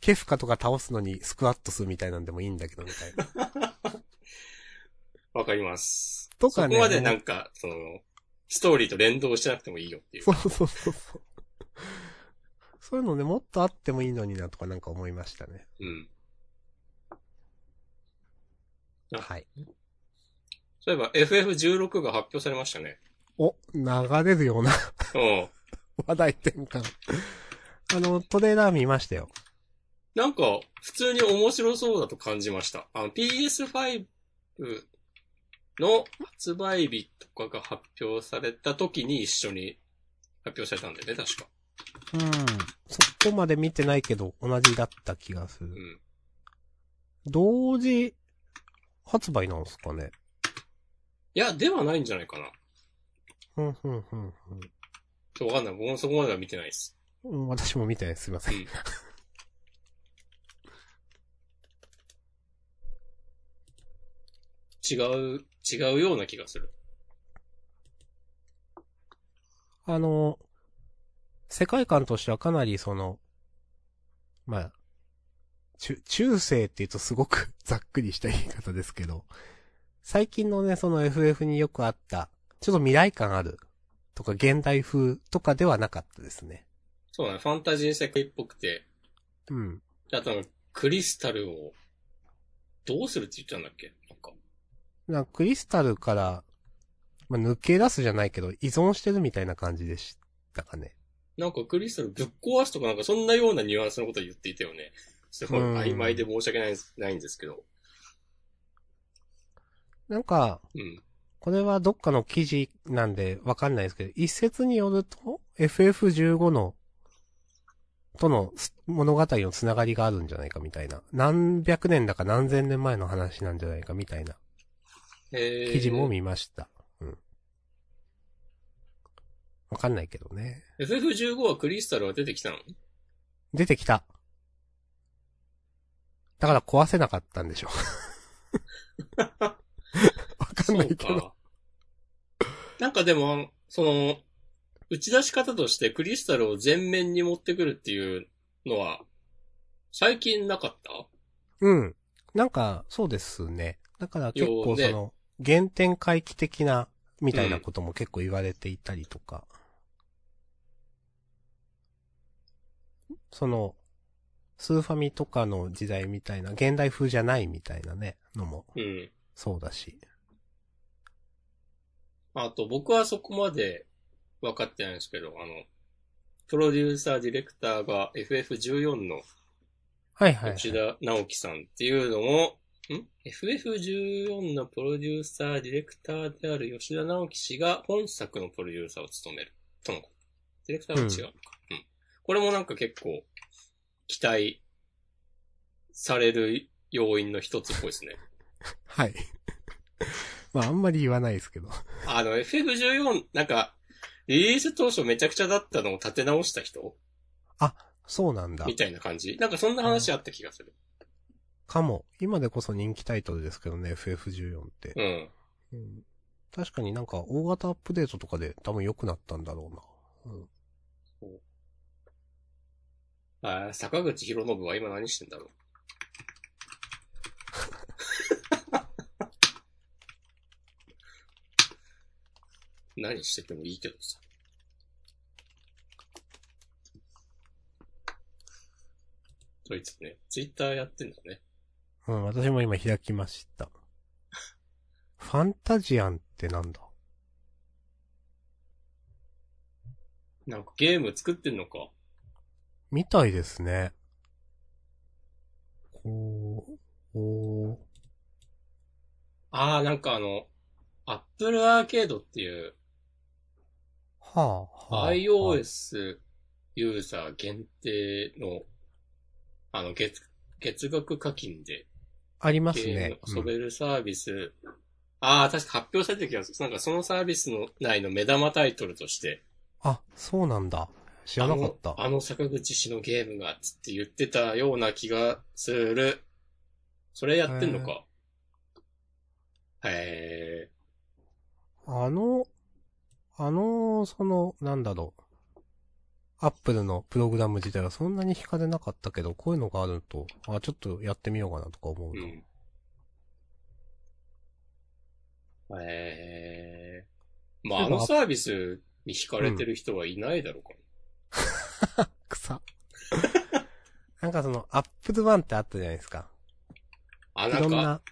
ケフカとか倒すのにスクワットするみたいなんでもいいんだけどみたいな。わかります。とかねそこまでなんか、その、ストーリーと連動してなくてもいいよっていう。そうそうそうそう。そういうのね、もっとあってもいいのになとかなんか思いましたね。うん。あはい。そういえば FF16 が発表されましたね。お、流れるようなうん。話題転換。あの、トレーラー見ましたよ。なんか、普通に面白そうだと感じました。あの、PS5 の発売日とかが発表された時に一緒に発表されたんだよね、確か。うん。そこまで見てないけど、同じだった気がする。うん。同時発売なんですかね？いや、ではないんじゃないかな。うん、うん、うん、ちょっとわかんない。僕もそこまでは見てないです。うん。うん私も見てないです。すいません。うん違う、違うような気がする。あの、世界観としてはかなりその、まあ、中、中世って言うとすごく ざっくりした言い方ですけど、最近のね、その FF によくあった、ちょっと未来感あるとか現代風とかではなかったですね。そうだね、ファンタジー世界っぽくて、うん。あとクリスタルを、どうするって言ったんだっけ？なんか。なんかクリスタルから、まあ、抜け出すじゃないけど、依存してるみたいな感じでしたかね。なんかクリスタルぶっ壊すとかなんかそんなようなニュアンスのことを言っていたよね。すごいうん曖昧で申し訳ないんですないんですけど。なんか、うん。これはどっかの記事なんでわかんないですけど、一説によると、FF15 の、とのす物語のつながりがあるんじゃないかみたいな。何百年だか何千年前の話なんじゃないかみたいなえー、記事も見ました。うん。わかんないけどね。FF15 はクリスタルは出てきたの？出てきた。だから壊せなかったんでしょ。わかんないけど。なんかでも、その、打ち出し方としてクリスタルを前面に持ってくるっていうのは、最近なかった？うん。なんか、そうですね。だから結構その、原点回帰的な、みたいなことも結構言われていたりとか。その、スーファミとかの時代みたいな、現代風じゃないみたいなね、のもうん。そうだし。あと、僕はそこまで分かってないんですけど、あの、プロデューサー、ディレクターが FF14 のはいはい、はい。吉田直樹さんっていうのを、ん ‘FF14 のプロデューサー、ディレクターである吉田直樹氏が本作のプロデューサーを務める。とのこと。ディレクターは違うのか。うん。これもなんか結構、期待される要因の一つっぽいですね。はい。まああんまり言わないですけど。あの、FF14、なんか、リリース当初めちゃくちゃだったのを立て直した人？そうなんだ。みたいな感じ？なんかそんな話あった気がする。かも。今でこそ人気タイトルですけどね、FF14 って。うん。うん確かになんか大型アップデートとかで多分良くなったんだろうな。うん。あー坂口博信は今何してんだろう。何しててもいいけどさ。そいつね、ツイッターやってんだね。うん、私も今開きました。ファンタジアンってなんだ？なんかゲーム作ってんのか？みたいですね。こう、おーああ、なんかあの、アップルアーケードっていうはあ、はあ。iOS ユーザー限定の、あの、月、月額課金でありますね。遊べるサービス。ああ、確か発表されてる気がする。なんかそのサービスの内の目玉タイトルとして、あ、そうなんだ。知らなかったあ。の、あの坂口氏のゲームが、つって言ってたような気がする。それやってんのか。へえ。あの、あの、その、なんだろう。アップルのプログラム自体はそんなに惹かれなかったけど、こういうのがあると、あ、ちょっとやってみようかなとか思うと。うん。へえ。まあ、あのサービスに惹かれてる人はいないだろうか 草。なんかその、 Apple One ってあったじゃないですか。ら。あ、なんか、いろんな、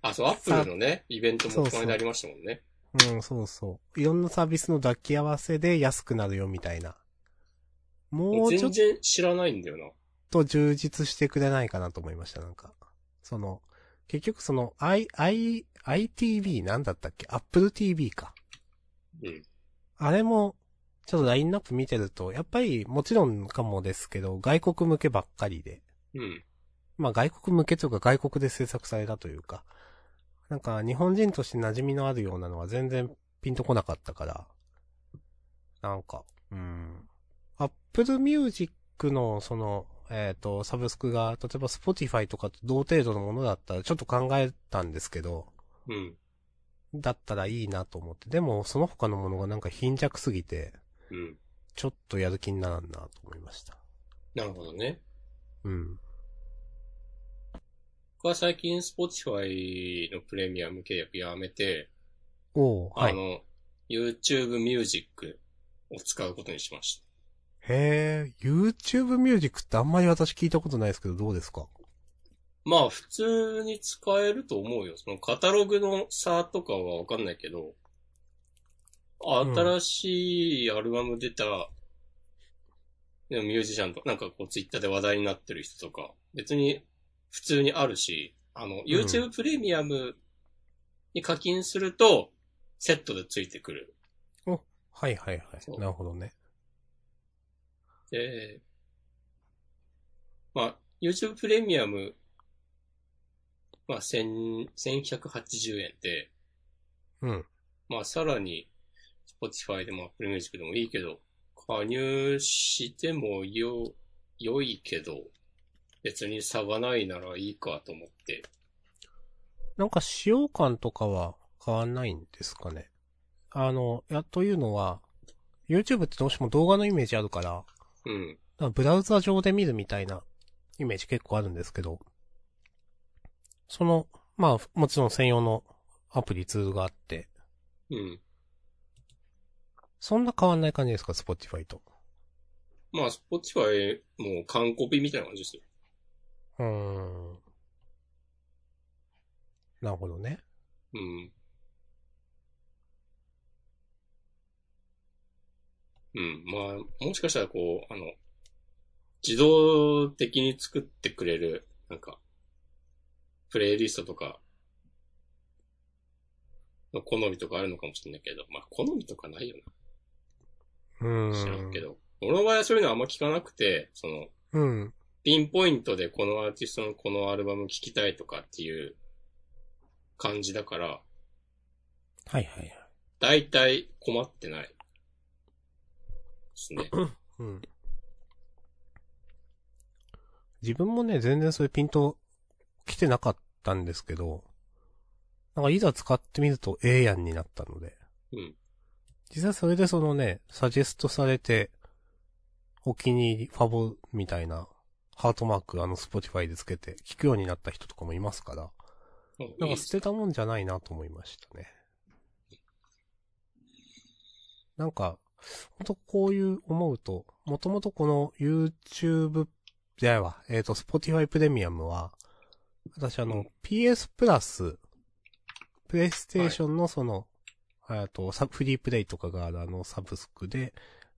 あ、そう、アップルのね、イベントもこの間ありましたもんね。うん、そうそう。いろんなサービスの抱き合わせで安くなるよみたいな。もうちょ全っ然知らないんだよな。と充実してくれないかなと思いました、なんか。その、結局その、i、i、ITV なんだったっけ ?Apple TV か。うん。あれも、ちょっとラインナップ見てると、やっぱりもちろんかもですけど、外国向けばっかりで。うん。まあ外国向けというか外国で制作されたというか、なんか日本人として馴染みのあるようなのは全然ピンとこなかったから、なんか、うん。Apple Music のその、えっ、と、サブスクが、例えば Spotify とかと同程度のものだったらちょっと考えたんですけど、うん。だったらいいなと思って。でもその他のものがなんか貧弱すぎて、うん。ちょっとやる気にならんなと思いました。なるほどね。うん。僕は最近 Spotify のプレミアム契約やめて、おー、はい。あの、YouTube Music を使うことにしました。へえ、YouTube Music ってあんまり私聞いたことないですけど、どうですか？まあ、普通に使えると思うよ。そのカタログの差とかはわかんないけど、ん新しいアルバム出た、でもミュージシャンと、なんかこうツイッターで話題になってる人とか、別に普通にあるし、あの、YouTube プレミアムに課金すると、セットでついてくる。はいはいはい。なるほどね。で、まあ、YouTube プレミアム、まあ、千、1180円で、うん。まあ、さらに、Spotify でも Apple Music でもいいけど、加入してもよ、良いけど、別に差がないならいいかと思って。なんか使用感とかは変わんないんですかね？あの、や、というのは、YouTube ってどうしても動画のイメージあるから、うん。ブラウザ上で見るみたいなイメージ結構あるんですけど、その、まあ、もちろん専用のアプリツールがあって、うん。そんな変わんない感じですか、Spotify と。まあ、Spotify もう完コピみたいな感じですよ。うーん。なるほどね。うん。うん。まあ、もしかしたらこう、あの、自動的に作ってくれる、なんか、プレイリストとか、の好みとかあるのかもしれないけど、まあ、好みとかないようーん。な。知らんけど。俺の場合はそういうのあんま聞かなくて、その、うん。ピンポイントでこのアーティストのこのアルバム聴きたいとかっていう感じだから、はいはいはい。大体困ってない。ですね。うん。自分もね、全然そういうピンと来てなかったんですけど、なんかいざ使ってみるとええやんになったので。うん。実際それでそのね、サジェストされて、お気に入り、ファボみたいな、ハートマークあの Spotify でつけて聞くようになった人とかもいますから、なんか捨てたもんじゃないなと思いましたね。なんか、ほんとこういう思うと、もともとこの YouTube じゃないわ、えっ、と、Spotify プレミアムは、私あの、うん。PS プラス、プレイステーションのその、えっ、と、サフリープレイとかがあるあのサブスクで、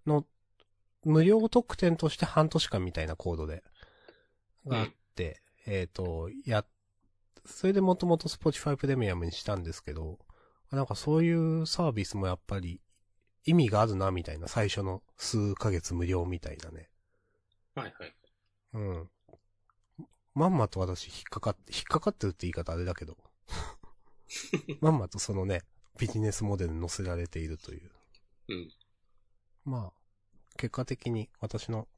の、無料特典として半年間みたいなコードで、があって、えっ、と、や、それでもともと Spotify プレミアムにしたんですけど、なんかそういうサービスもやっぱり意味があるな、みたいな、最初の数ヶ月無料みたいなね。はいはい。うん。まんまと私引っかかって、引っかかってるって言い方あれだけど。まんまとそのね、ビジネスモデルに載せられているという。うん。まあ、結果的に私の、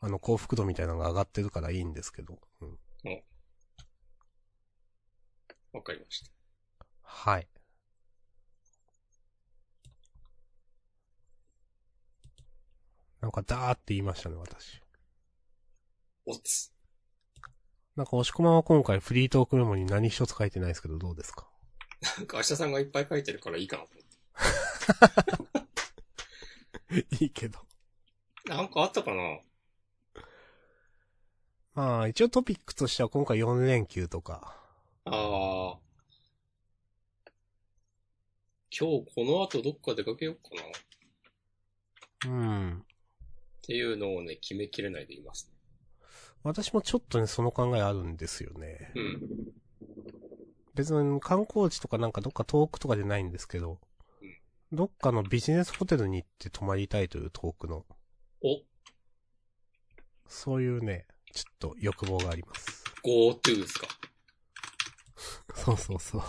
あの幸福度みたいなのが上がってるからいいんですけど。うん。わかりました。はい。なんかダーって言いましたね、私。おつ。なんか押し込まは今回フリートークメモに何一つ書いてないですけど、どうですか？なんか明日さんがいっぱい書いてるからいいかなと思って。いいけど。なんかあったかな？まあ、一応トピックとしては今回4連休とか。ああ。今日この後どっか出かけようかなっうん。ていうのをね、決めきれないでいます私もちょっとね、その考えあるんですよね。ね。うん。別に観光地とかなんかどっか遠くとかじゃないんですけど、どっかのビジネスホテルに行って泊まりたいという遠くの、お、そういうね、ちょっと欲望があります。GoTo ですか？そうそうそう。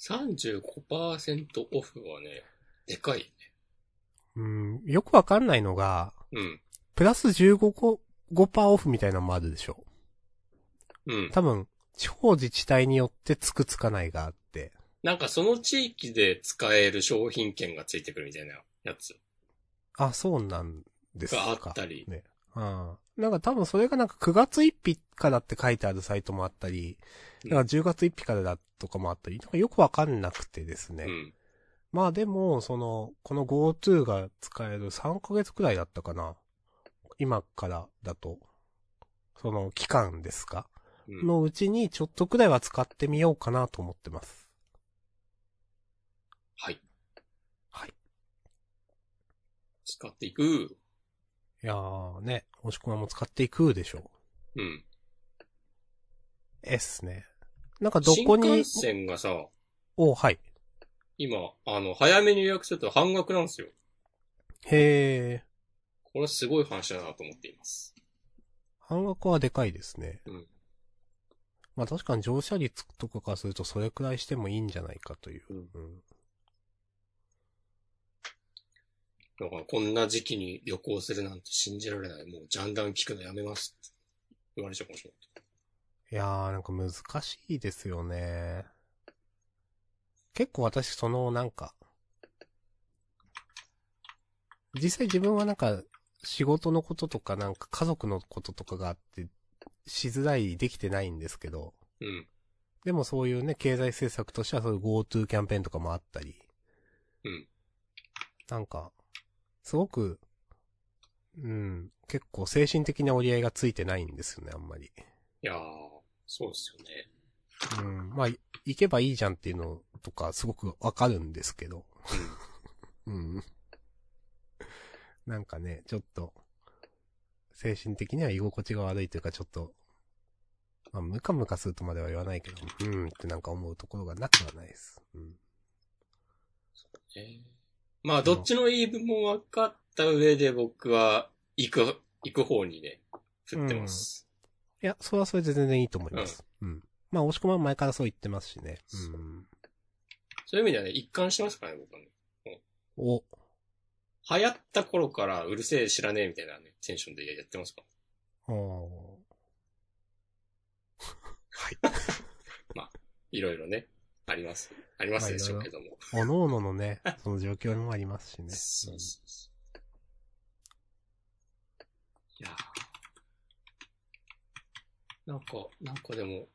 35%オフはね、でかいね。うん、よくわかんないのが、うん。プラス15個、5%オフみたいなのもあるでしょ。うん。多分、地方自治体によってつくつかないがあって。なんかその地域で使える商品券がついてくるみたいなやつあ、そうなんですか。があったり。ね。うん。なんか多分それがなんか9月1日からって書いてあるサイトもあったり、うんなんか10月1日からだとかもあったり、なんかよくわかんなくてですね。うん。まあでも、その、この GoTo が使える3ヶ月くらいだったかな。今からだと。その期間ですか、うん。のうちにちょっとくらいは使ってみようかなと思ってます。はい。はい。使っていく。いやーね、押し込まも使っていくでしょう。うん。えっすね。なんかどこに？新幹、線がさ、おはい。今、あの、早めに予約すると半額なんですよ。へー。これすごい話だなと思っています。半額はでかいですね。うん。まあ確かに乗車率とかからするとそれくらいしてもいいんじゃないかという。うんうんだからこんな時期に旅行するなんて信じられない。もうジャンダン聞くのやめますって言われちゃうかもしれない。いやー、なんか難しいですよね。結構私そのなんか、実際自分はなんか仕事のこととかなんか家族のこととかがあってしづらいできてないんですけど、うん。でもそういうね、経済政策としてはそういう GoTo キャンペーンとかもあったり。うん。なんか、すごく、うん、結構精神的な折り合いがついてないんですよね、あんまり。いやー、そうですよね。うん、まあ、い行けばいいじゃんっていうのとかすごくわかるんですけど。うん。なんかね、ちょっと、精神的には居心地が悪いというかちょっと、まあ、ムカムカするとまでは言わないけど、うんってなんか思うところがなくはないです。うん。えーまあ、どっちの言い分も分かった上で僕は行く、行く方にね、振ってます。いや、それはそれで全然いいと思います。うん。まあ、押し込まん前からそう言ってますしね。うん。そういう意味ではね、一貫してますからね、僕はね。お、流行った頃からうるせえ知らねえみたいなね、テンションでやってますから。お いろいろね、あります。ありますでしょうけども。おのおののね、その状況にもありますしね。そうそうそう。いやーなんか、なんかでも、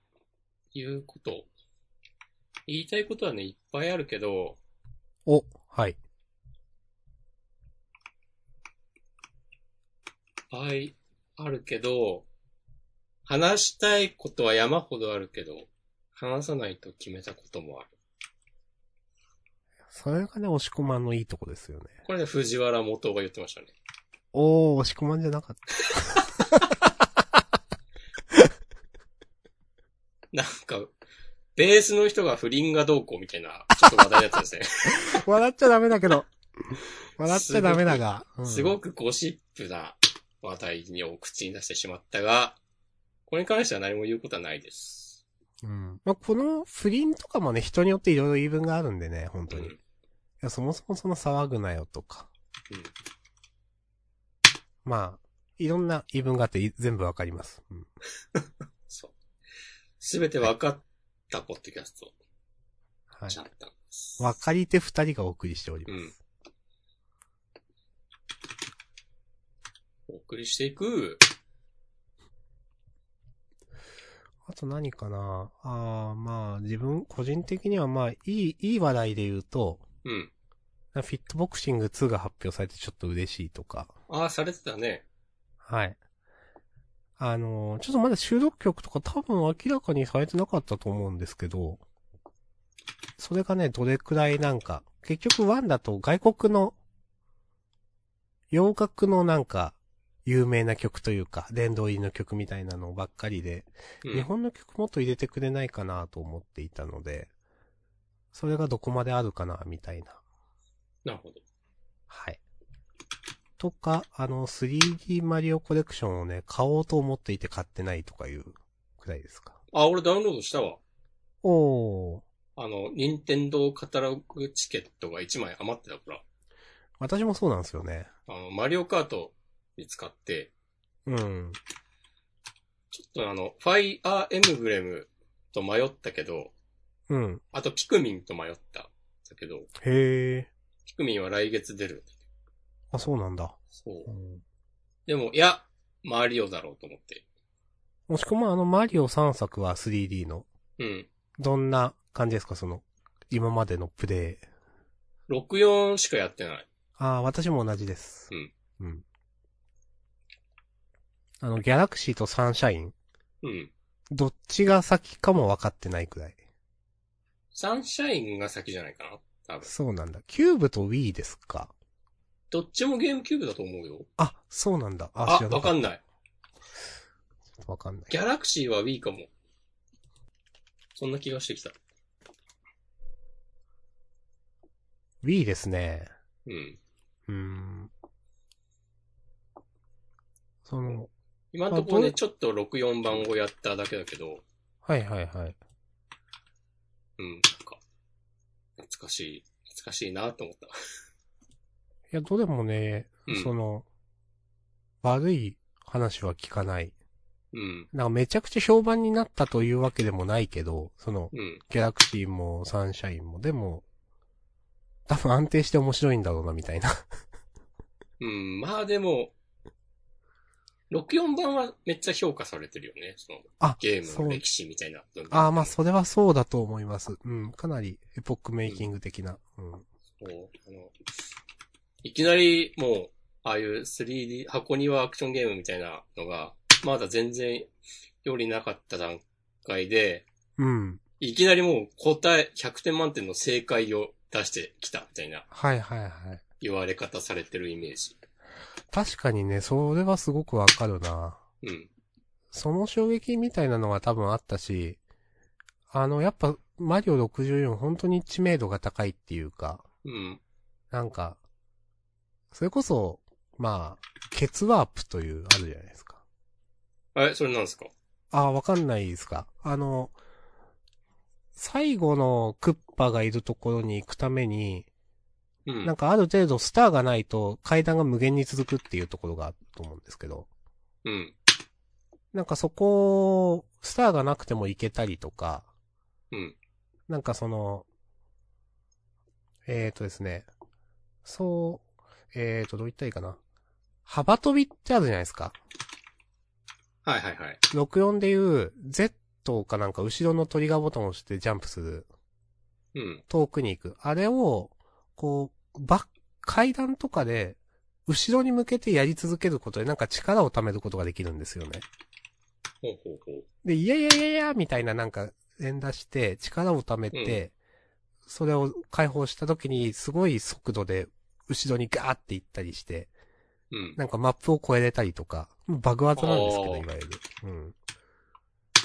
言うこと、言いたいことはね、いっぱいあるけど、お、はい。いっぱいあるけど、話したいことは山ほどあるけど、話さないと決めたこともある。それがね、押し込まんのいいとこですよね。これね、藤原元が言ってましたね。おー、押し込まんじゃなかった。なんか、ベースの人が不倫がどうこうみたいな、ちょっと話題になってたんですね。笑っちゃダメだけど。笑っちゃダメだが。うんすごくゴシップな話題にを口に出してしまったが、これに関しては何も言うことはないです。うん。まあ、この不倫とかもね、人によっていろいろ言い分があるんでね、本当に。いうん。や、そもそもその騒ぐなよとか。うん。まあ、いろんな言い分があってい全部わかります。うん。そう。すべて分かったポッドキャスト、はいちゃ。ったんです。わかり手二人がお送りしております。うん。お送りしていく。あと何かな？ああ、まあ、自分、個人的にはまあ、いい、いい話題で言うと、うん。フィットボクシング2が発表されてちょっと嬉しいとか。ああ、されてたね。はい。あのーちょっとまだ収録曲とか多分明らかにされてなかったと思うんですけど、それがね、どれくらいなんか、結局1だと外国の、洋楽のなんか、有名な曲というか、殿堂入りの曲みたいなのばっかりで、うん日本の曲もっと入れてくれないかなと思っていたので、それがどこまであるかな、みたいな。なるほど。はい。とか、あの、3D マリオコレクションをね、買おうと思っていて買ってないとかいうくらいですか。あ、俺ダウンロードしたわ。おー。あの、任天堂カタログチケットが1枚余ってたから、私もそうなんですよね。あの、マリオカートに使って、うん。ちょっとあの、ファイアーエムブレムと迷ったけど、うん。あとピクミンと迷った。だけど、へー。ピクミンは来月出る。あ、そうなんだ。そうう。んでも、いや、マリオだろうと思って。もしくはあの、マリオ3作は 3D の、うん。どんな感じですか？その、今までのプレイ。64しかやってない。ああ、私も同じです。うん。うん。あの、ギャラクシーとサンシャイン、うん。どっちが先かも分かってないくらい。サンシャインが先じゃないかな？多分。そうなんだ。キューブと Wii ですか？どっちもゲームキューブだと思うよ。あ、そうなんだ。あ、あわかんない。た。わかんない。ギャラクシーは Wii かも。そんな気がしてきた。Wii ですね。うん。うーん。その、今のところね、あどう？ちょっと64番をやっただけだけど、はいはいはい。うん、なんか、懐かしい、懐かしいなと思った。いや、どれもね、うんその、悪い話は聞かない。うん、なんかめちゃくちゃ評判になったというわけでもないけど、その、うん、ギャラクシーもサンシャインも、でも、多分安定して面白いんだろうな、みたいな。うん、まあでも、64番はめっちゃ評価されてるよね。そのあ、ゲームの歴史みたいな。ああ、まあ、それはそうだと思います。うん、かなりエポックメイキング的な。うん。そうあの、いきなりもう、ああいう 3D、箱庭アクションゲームみたいなのが、まだ全然よりなかった段階で、うん。いきなりもう答え、100点満点の正解を出してきたみたいなはいはいはい。言われ方されてるイメージ。確かにね、それはすごくわかるな。うん。その衝撃みたいなのが多分あったし、あの、やっぱ、マリオ64本当に知名度が高いっていうか、うん。なんか、それこそ、まあ、ケツワープという、あるじゃないですか。え、それなんですか？ああ、わかんないですか。あの、最後のクッパがいるところに行くために、うん。なんかある程度スターがないと階段が無限に続くっていうところがあると思うんですけど、うん。なんかそこ、スターがなくても行けたりとか、うん。なんかその、えーとですね、そう、えーと、どう言ったらいいかな。幅跳びってあるじゃないですか。はいはいはい。64でいう Z かなんか後ろのトリガーボタンを押してジャンプする。うん。遠くに行く。あれを、こう、バッ、階段とかで、後ろに向けてやり続けることでなんか力を貯めることができるんですよね。ほうほうほう。で、いやいやいやいや、みたいななんか連打して、力を貯めて、それを解放した時にすごい速度で後ろにガーって行ったりして、うん。なんかマップを越えれたりとか、バグ技なんですけど、いわゆる。うん。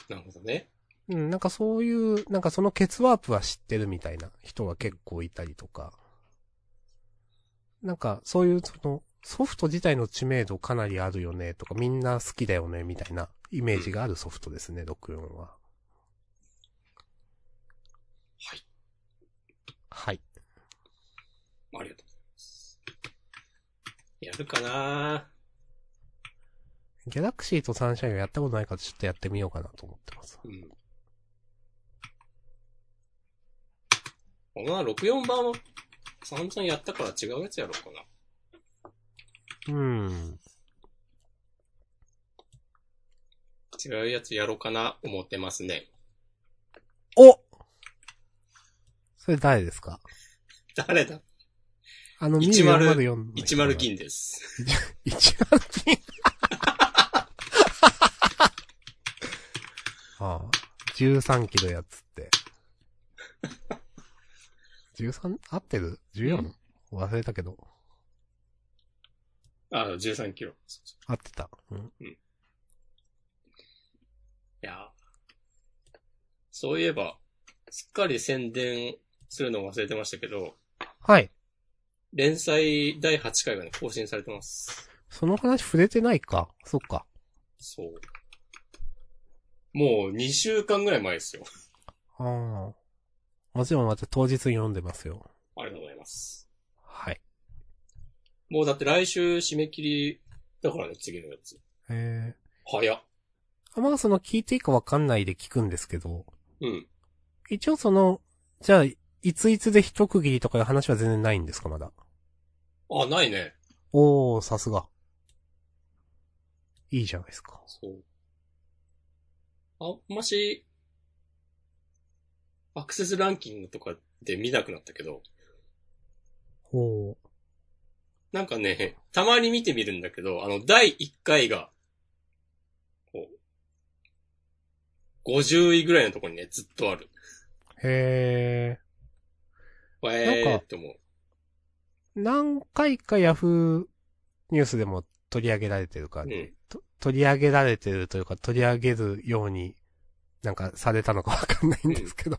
なるほどね。うん、なんかそういう、なんかそのケツワープは知ってるみたいな人が結構いたりとか。なんかそういうそのソフト自体の知名度かなりあるよねとかみんな好きだよねみたいなイメージがあるソフトですね、64は。はい。はい。ありがとう。やるかなギャラクシーとサンシャインをやったことないからちょっとやってみようかなと思ってます。うん。この64番は散々やったから違うやつやろうかな。うん。違うやつやろうかな、思ってますね。おそれ誰ですか？誰だ？あの、10 2404の人が10金です。10金 ああ、13キロやつって。13? 合ってる ?14? 忘れたけど。あ、13キロ。合ってた。うん。いや、そういえば、すっかり宣伝するのを忘れてましたけど、はい。連載第8回がね、更新されてます。その話触れてないか？そっか。そう。もう2週間ぐらい前ですよ。ああ。もちろんまた当日に読んでますよ。ありがとうございます。はい。もうだって来週締め切りだからね、次のやつ。え早っ。ー。まあその聞いていいかわかんないで聞くんですけど、うん。一応その、じゃあ、いついつで一区切りとかいう話は全然ないんですか、まだ？あ、ないね。おー、さすが。いいじゃないですか。そう。あんまし、アクセスランキングとかで見なくなったけど、おー。なんかね、たまに見てみるんだけど、あの、第1回が、こう、50位ぐらいのところにね、ずっとある。へえなんかーって思う。ー。何回かヤフーニュースでも取り上げられてるから、うん。と取り上げられてるというか、取り上げるように、なんかされたのかわかんないんですけど。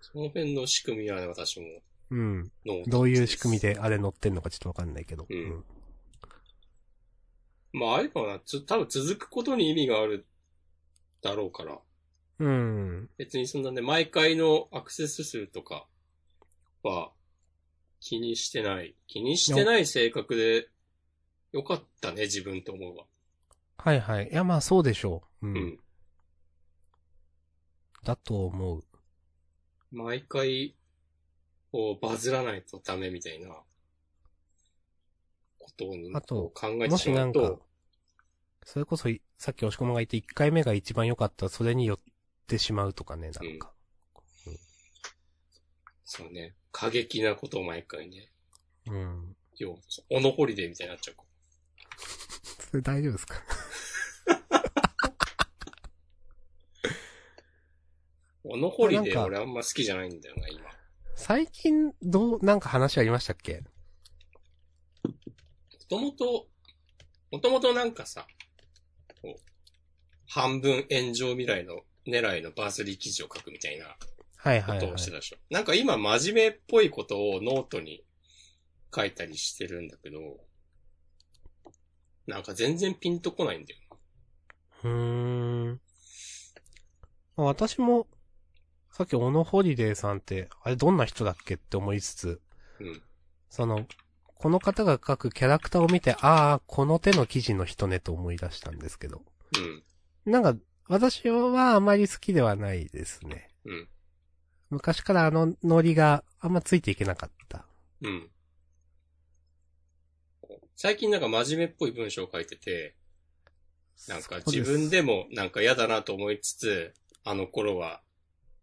その辺の仕組みはね、私もうん。どういう仕組みであれ乗ってんのかちょっとわかんないけど。うんまあ、あれかな、つ、多分続くことに意味があるだろうから、うん。うん。別にそんなね、毎回のアクセス数とかは気にしてない。気にしてない性格でよかったね、自分と思うわ。はいはい。いや、まあそうでしょう。う。うんん。だと思う。毎回、こう、バズらないとダメみたいな、ことにあと考えてもしまうと、しなんか、それこそい、さっき押し込まが言って1回目が一番良かった、それによってしまうとかね、なんか。そうね、過激なことを毎回ね、うん。要は、オノホリデーみたいになっちゃう。それ大丈夫ですか？オノホリデー俺あんま好きじゃないんだよな、今。最近、どう、なんか話ありましたっけ？もともと、もともとなんかさ、半分炎上未来の狙いのバズり記事を書くみたいなはいはい、はいことをして。たでしょ。なんか今真面目っぽいことをノートに書いたりしてるんだけど、なんか全然ピンとこないんだよ。うーん。まあ私も、さっき小野ホリデーさんって、あれどんな人だっけって思いつつ、うん。その、この方が書くキャラクターを見て、ああ、この手の記事の人ねと思い出したんですけど。うん。なんか、私はあまり好きではないですね。うん。昔からあのノリがあんまついていけなかった。うん。最近なんか真面目っぽい文章を書いてて、なんか自分でもなんか嫌だなと思いつつ、あの頃は、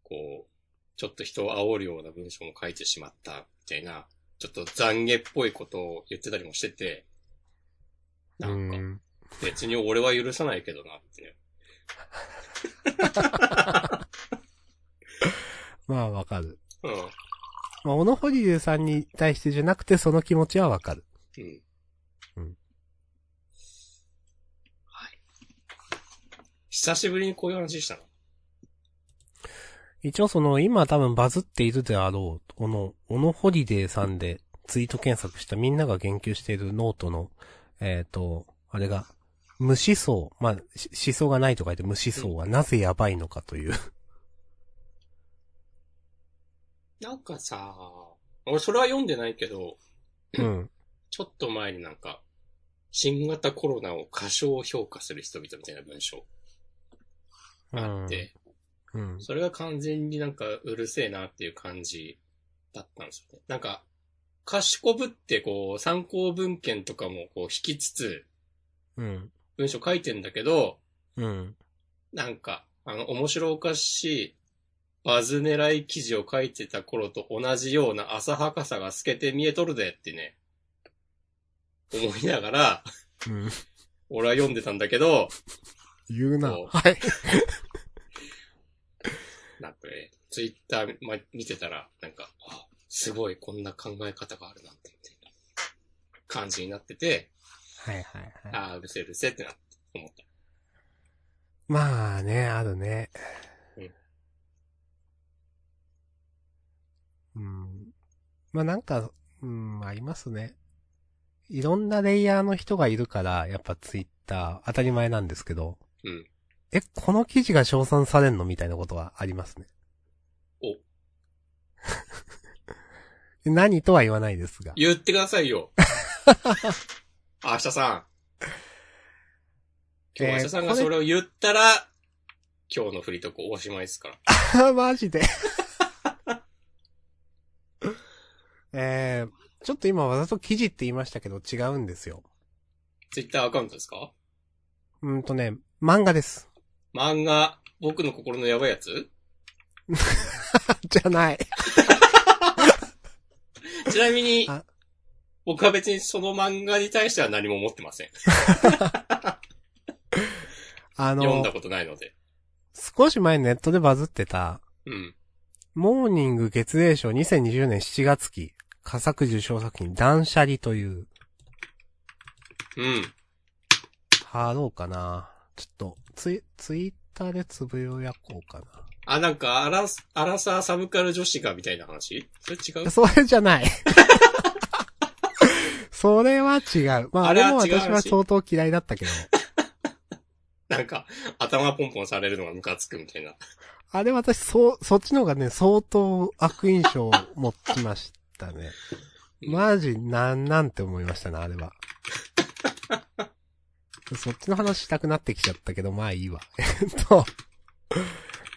こう、ちょっと人を煽るような文章も書いてしまった、みたいな、ちょっと懺悔っぽいことを言ってたりもしてて、うなんか、ん。別に俺は許さないけどなってね。まあわかる。うん。まあ、小野ホリデーさんに対してじゃなくてその気持ちはわかる。うん。うんはい。久しぶりにこういう話したの？一応その、今多分バズっているであろう、この、小野ホリデーさんでツイート検索したみんなが言及しているノートの、えっ、と、あれが、無思想、まあ、し思想がないと書いて無思想はなぜやばいのかという。なんかさ、俺それは読んでないけど、うん。ちょっと前になんか、新型コロナを過小評価する人々みたいな文章があって、うん。それが完全になんかうるせえなっていう感じだったんですよね。なんか、賢ぶってこう、参考文献とかもこう引きつつ、うん。文章書いてんだけど、うん。なんか、あの、面白おかしい、バズ狙い記事を書いてた頃と同じような浅はかさが透けて見えとるでってね、思いながら、うん。俺は読んでたんだけど、言うな。はい。なんかね、ツイッター、ま、見てたら、なんか、あ、すごい、こんな考え方があるなんて、みたいな感じになってて、はいはいはい。ああ、うるせえうるせえってなって思った。まあね、あるね。うん。まあなんか、うん、ありますね。いろんなレイヤーの人がいるから、やっぱツイッター当たり前なんですけど、うん。え、この記事が称賛されんのみたいなことはありますね。お。何とは言わないですが。言ってくださいよ。明日さん。今日明日さんがそれを言ったら、今日のフリートークおしまいですから。マジで。えー、ちょっと今わざと記事って言いましたけど違うんですよ。ツイッターアカウントですか？うんとね、漫画です。漫画、僕の心のやばいやつ？じゃない。ちなみにあ、僕は別にその漫画に対しては何も持ってません。あの読んだ、ことないので。少し前ネットでバズってた、うん。モーニング月齢賞2020年7月期、佳作受賞作品、断捨離という、うん。貼ろうかな。ちょっと、ツイ、ツイッターでつぶやこうかあ、なんか、アラス、アラサーサブカル女子がみたいな話？それ違う？な。それじゃない。それは違う。まあ、ああれも私は相当嫌いだったけど。なんか、頭ポンポンされるのがムカつくみたいな。あれ私、そう、そっちの方がね、相当悪印象を持ちましたね。マジ、なんなんて思いましたね、あれは。そっちの話したくなってきちゃったけど、まあいいわ。えっと、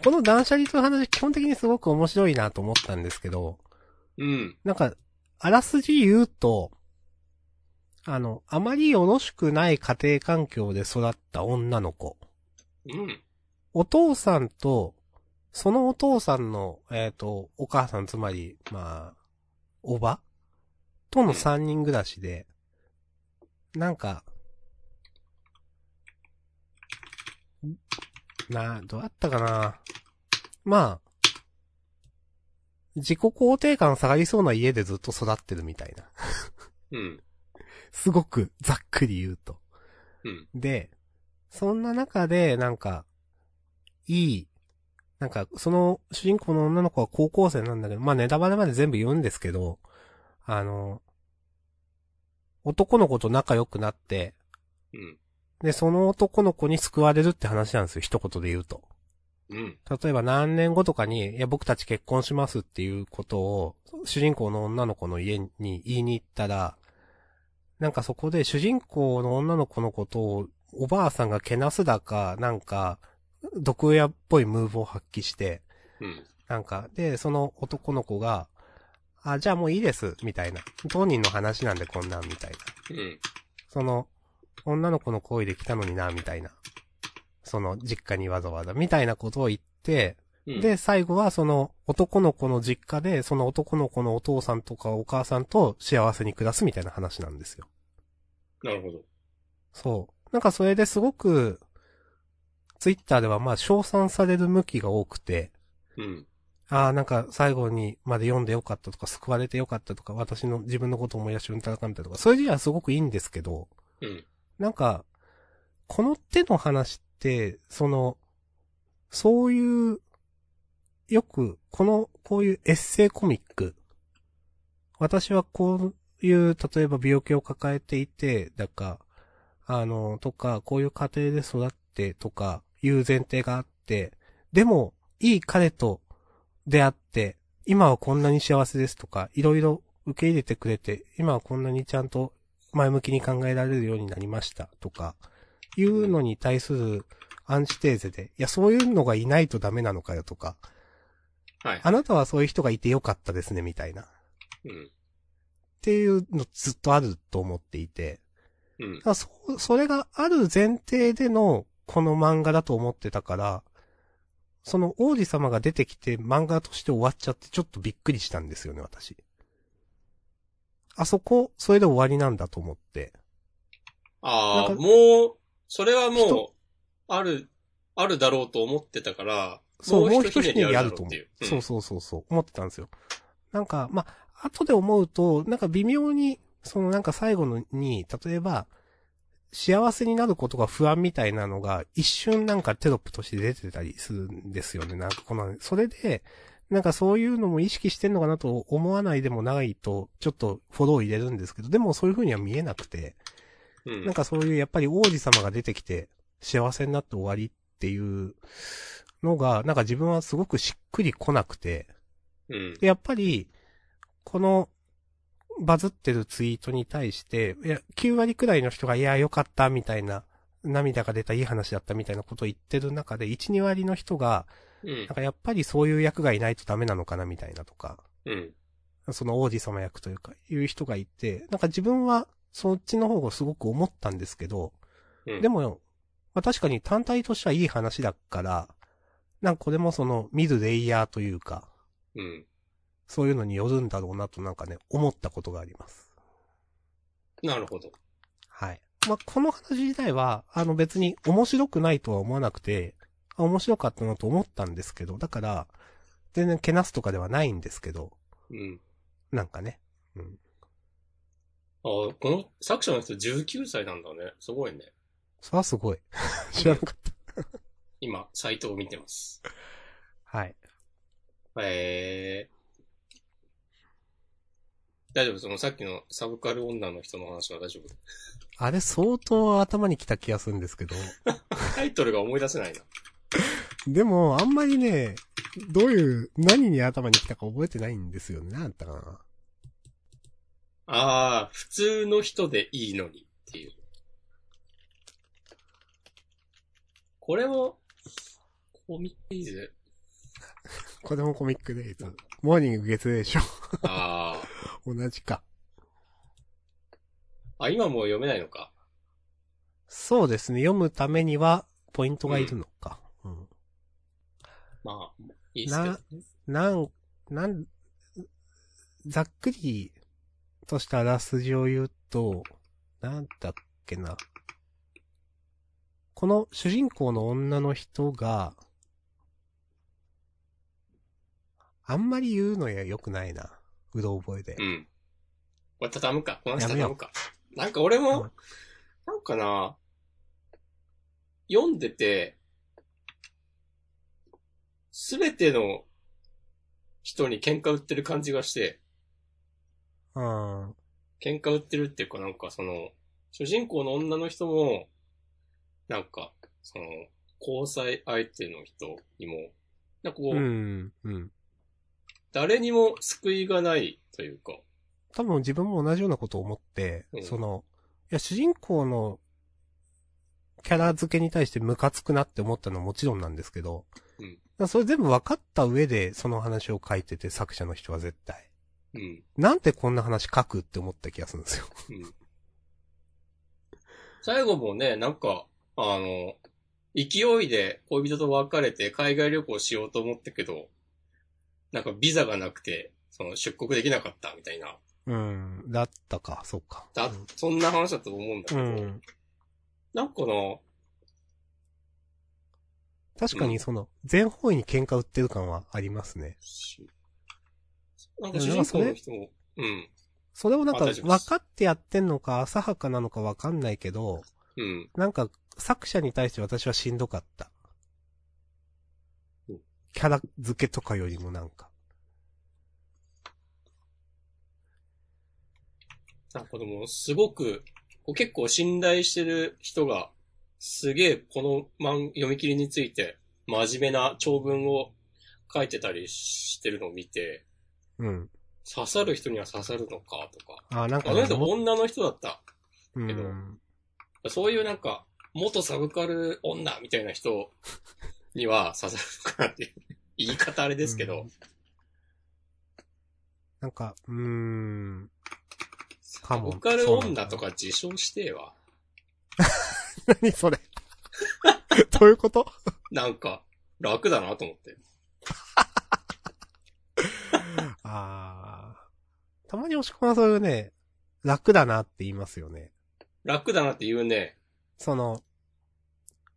この断捨離という話、基本的にすごく面白いなと思ったんですけど、うん。なんか、あらすじ言うと、あの、あまりよろしくない家庭環境で育った女の子。うん。お父さんと、そのお父さんの、えっ、と、お母さん、つまり、まあ、おば？との三人暮らしで、なんか、んな、どうやったかな？まあ、自己肯定感下がりそうな家でずっと育ってるみたいな。うん。すごくざっくり言うと。うん。で、そんな中で、なんか、いい、なんか、その主人公の女の子は高校生なんだけど、まあネタバレまで全部言うんですけど、あの、男の子と仲良くなって、うん。で、その男の子に救われるって話なんですよ、一言で言うと。うん。例えば何年後とかに、いや、僕たち結婚しますっていうことを、主人公の女の子の家に言いに行ったら、なんかそこで主人公の女の子のことを、おばあさんがけなすだか、なんか、毒親っぽいムーブを発揮して、うん。なんか、で、その男の子が、あ、じゃあもういいです、みたいな。当人の話なんでこんなん、みたいな。うん。その、女の子の恋で来たのにな、みたいな。その、実家にわざわざ、みたいなことを言って、うん。で、最後はその男の子の実家で、その男の子のお父さんとかお母さんと幸せに暮らすみたいな話なんですよ。なるほど。そう。なんかそれですごく、ツイッターではまあ称賛される向きが多くて、うん。ああ、なんか最後にまで読んでよかったとか、救われてよかったとか、私の自分のことを思い出しうんたらかんたらとか、そういう字はすごくいいんですけど、うん。なんか、この手の話って、その、そういう、よく、この、こういうエッセイコミック。私はこういう、例えば病気を抱えていて、だか、あの、とか、こういう家庭で育ってとか、いう前提があって、でも、いい彼と出会って、今はこんなに幸せですとか、いろいろ受け入れてくれて、今はこんなにちゃんと前向きに考えられるようになりましたとか、いうのに対するアンチテーゼで、いや、そういうのがいないとダメなのかよとか、はい。あなたはそういう人がいてよかったですね、みたいな。っうん。ていうのずっとあると思っていて、うんそ、それがある前提でのこの漫画だと思ってたから、その王子様が出てきて漫画として終わっちゃってちょっとびっくりしたんですよね、私。あそこ、それで終わりなんだと思って。ああ、もう、それはもう、ある、あるだろうと思ってたから、そう、ももうう一ひね一ひねりあると思うそうそうそうそう、思ってたんですよ。なんか、まあ、後で思うと、なんか微妙に、そのなんか最後のに、例えば、幸せになることが不安みたいなのが、一瞬なんかテロップとして出てたりするんですよね。なんかこの、それで、なんかそういうのも意識してんのかなと思わないでもないと、ちょっとフォロー入れるんですけど、でもそういう風には見えなくて、うん。なんかそういうやっぱり王子様が出てきて幸せになって終わりっていうのが、なんか自分はすごくしっくりこなくて、うん。でやっぱり、このバズってるツイートに対して、いや、9割くらいの人が、いや、よかった、みたいな、涙が出たいい話だったみたいなことを言ってる中で、1、2割の人が、うんなん。かやっぱりそういう役がいないとダメなのかな、みたいなとか、うん。その王子様役というか、いう人がいて、なんか自分はそっちの方がすごく思ったんですけど、うん。でも、まあ、確かに単体としてはいい話だから、なんかこれもその見るレイヤーというか、うん。そういうのによるんだろうなとなんかね、思ったことがあります。なるほど。はい。まあ、この話自体は、あの別に面白くないとは思わなくて、あ面白かったなと思ったんですけど、だから、全然けなすとかではないんですけど、うん。なんかね。うん。あこの作者の人19歳なんだね。すごいね。それはすごい。知らなかっ今、サイトを見てます。た。はい。えー。大丈夫？そのさっきのサブカル女の人の話は大丈夫？あれ相当頭に来た気がするんですけど、タイトルが思い出せないな。でも、あんまりね、どういう、何に頭に来たか覚えてないんですよね。なんだったかな。ああ、普通の人でいいのにっていう。これも、コミックイズ？これもコミックデイズ。モーニング月でしょ。あ 同じか。あ。あ、今もう読めないのか？そうですね。読むためには、ポイントがいるのか。うん。まあ、いいっすけどな。、なん、なん、ざっくりとしたあらすじを言うと、なんだっけな。この主人公の女の人が、あんまり言うのや良くないな。うろ覚えでう。ん。これ畳むか。この話やめよう畳むか。なんか俺も、うんなんかな、読んでて、すべての人に喧嘩売ってる感じがして、うん。喧嘩売ってるっていうかなんかその、主人公の女の人も、なんか、その、交際相手の人にも、なんかこう、うん。うん。誰にも救いがないというか、多分自分も同じようなことを思って、うんその、いや、主人公のキャラ付けに対してムカつくなって思ったのはもちろんなんですけど、うんそれ全部分かった上でその話を書いてて作者の人は絶対。うん、なんでこんな話書くって思った気がするんですよ。うん。最後もね、なんか、あの、勢いで恋人と別れて海外旅行しようと思ったけど、なんかビザがなくて、その出国できなかったみたいな。うん。だったか、そうか。だ、そんな話だと思うんだけど、うん。なんかな、確かにその、全方位に喧嘩売ってる感はありますね。しなんか主人公の人も、うん、それをなんか分かってやってんのか浅はかなのか分かんないけど、うん、なんか作者に対して私はしんどかったうん。キャラ付けとかよりもなんか。なんかでも、すごく、結構信頼してる人が、すげえこの漫読み切りについて、真面目な長文を書いてたりしてるのを見て、うん。刺さる人には刺さるのかとか。あ、なんかあの人も女の人だった。うけどん。そういうなんか、元サブカル女みたいな人には刺さるのかなっていう。言い方あれですけど、うんなんか、うーん。かもサブカル女とか自称してえわ。何それ どういうこと？なんか、楽だなと思って。ああ。たまに押し込まそういうね、楽だなって言いますよね。楽だなって言うね。その、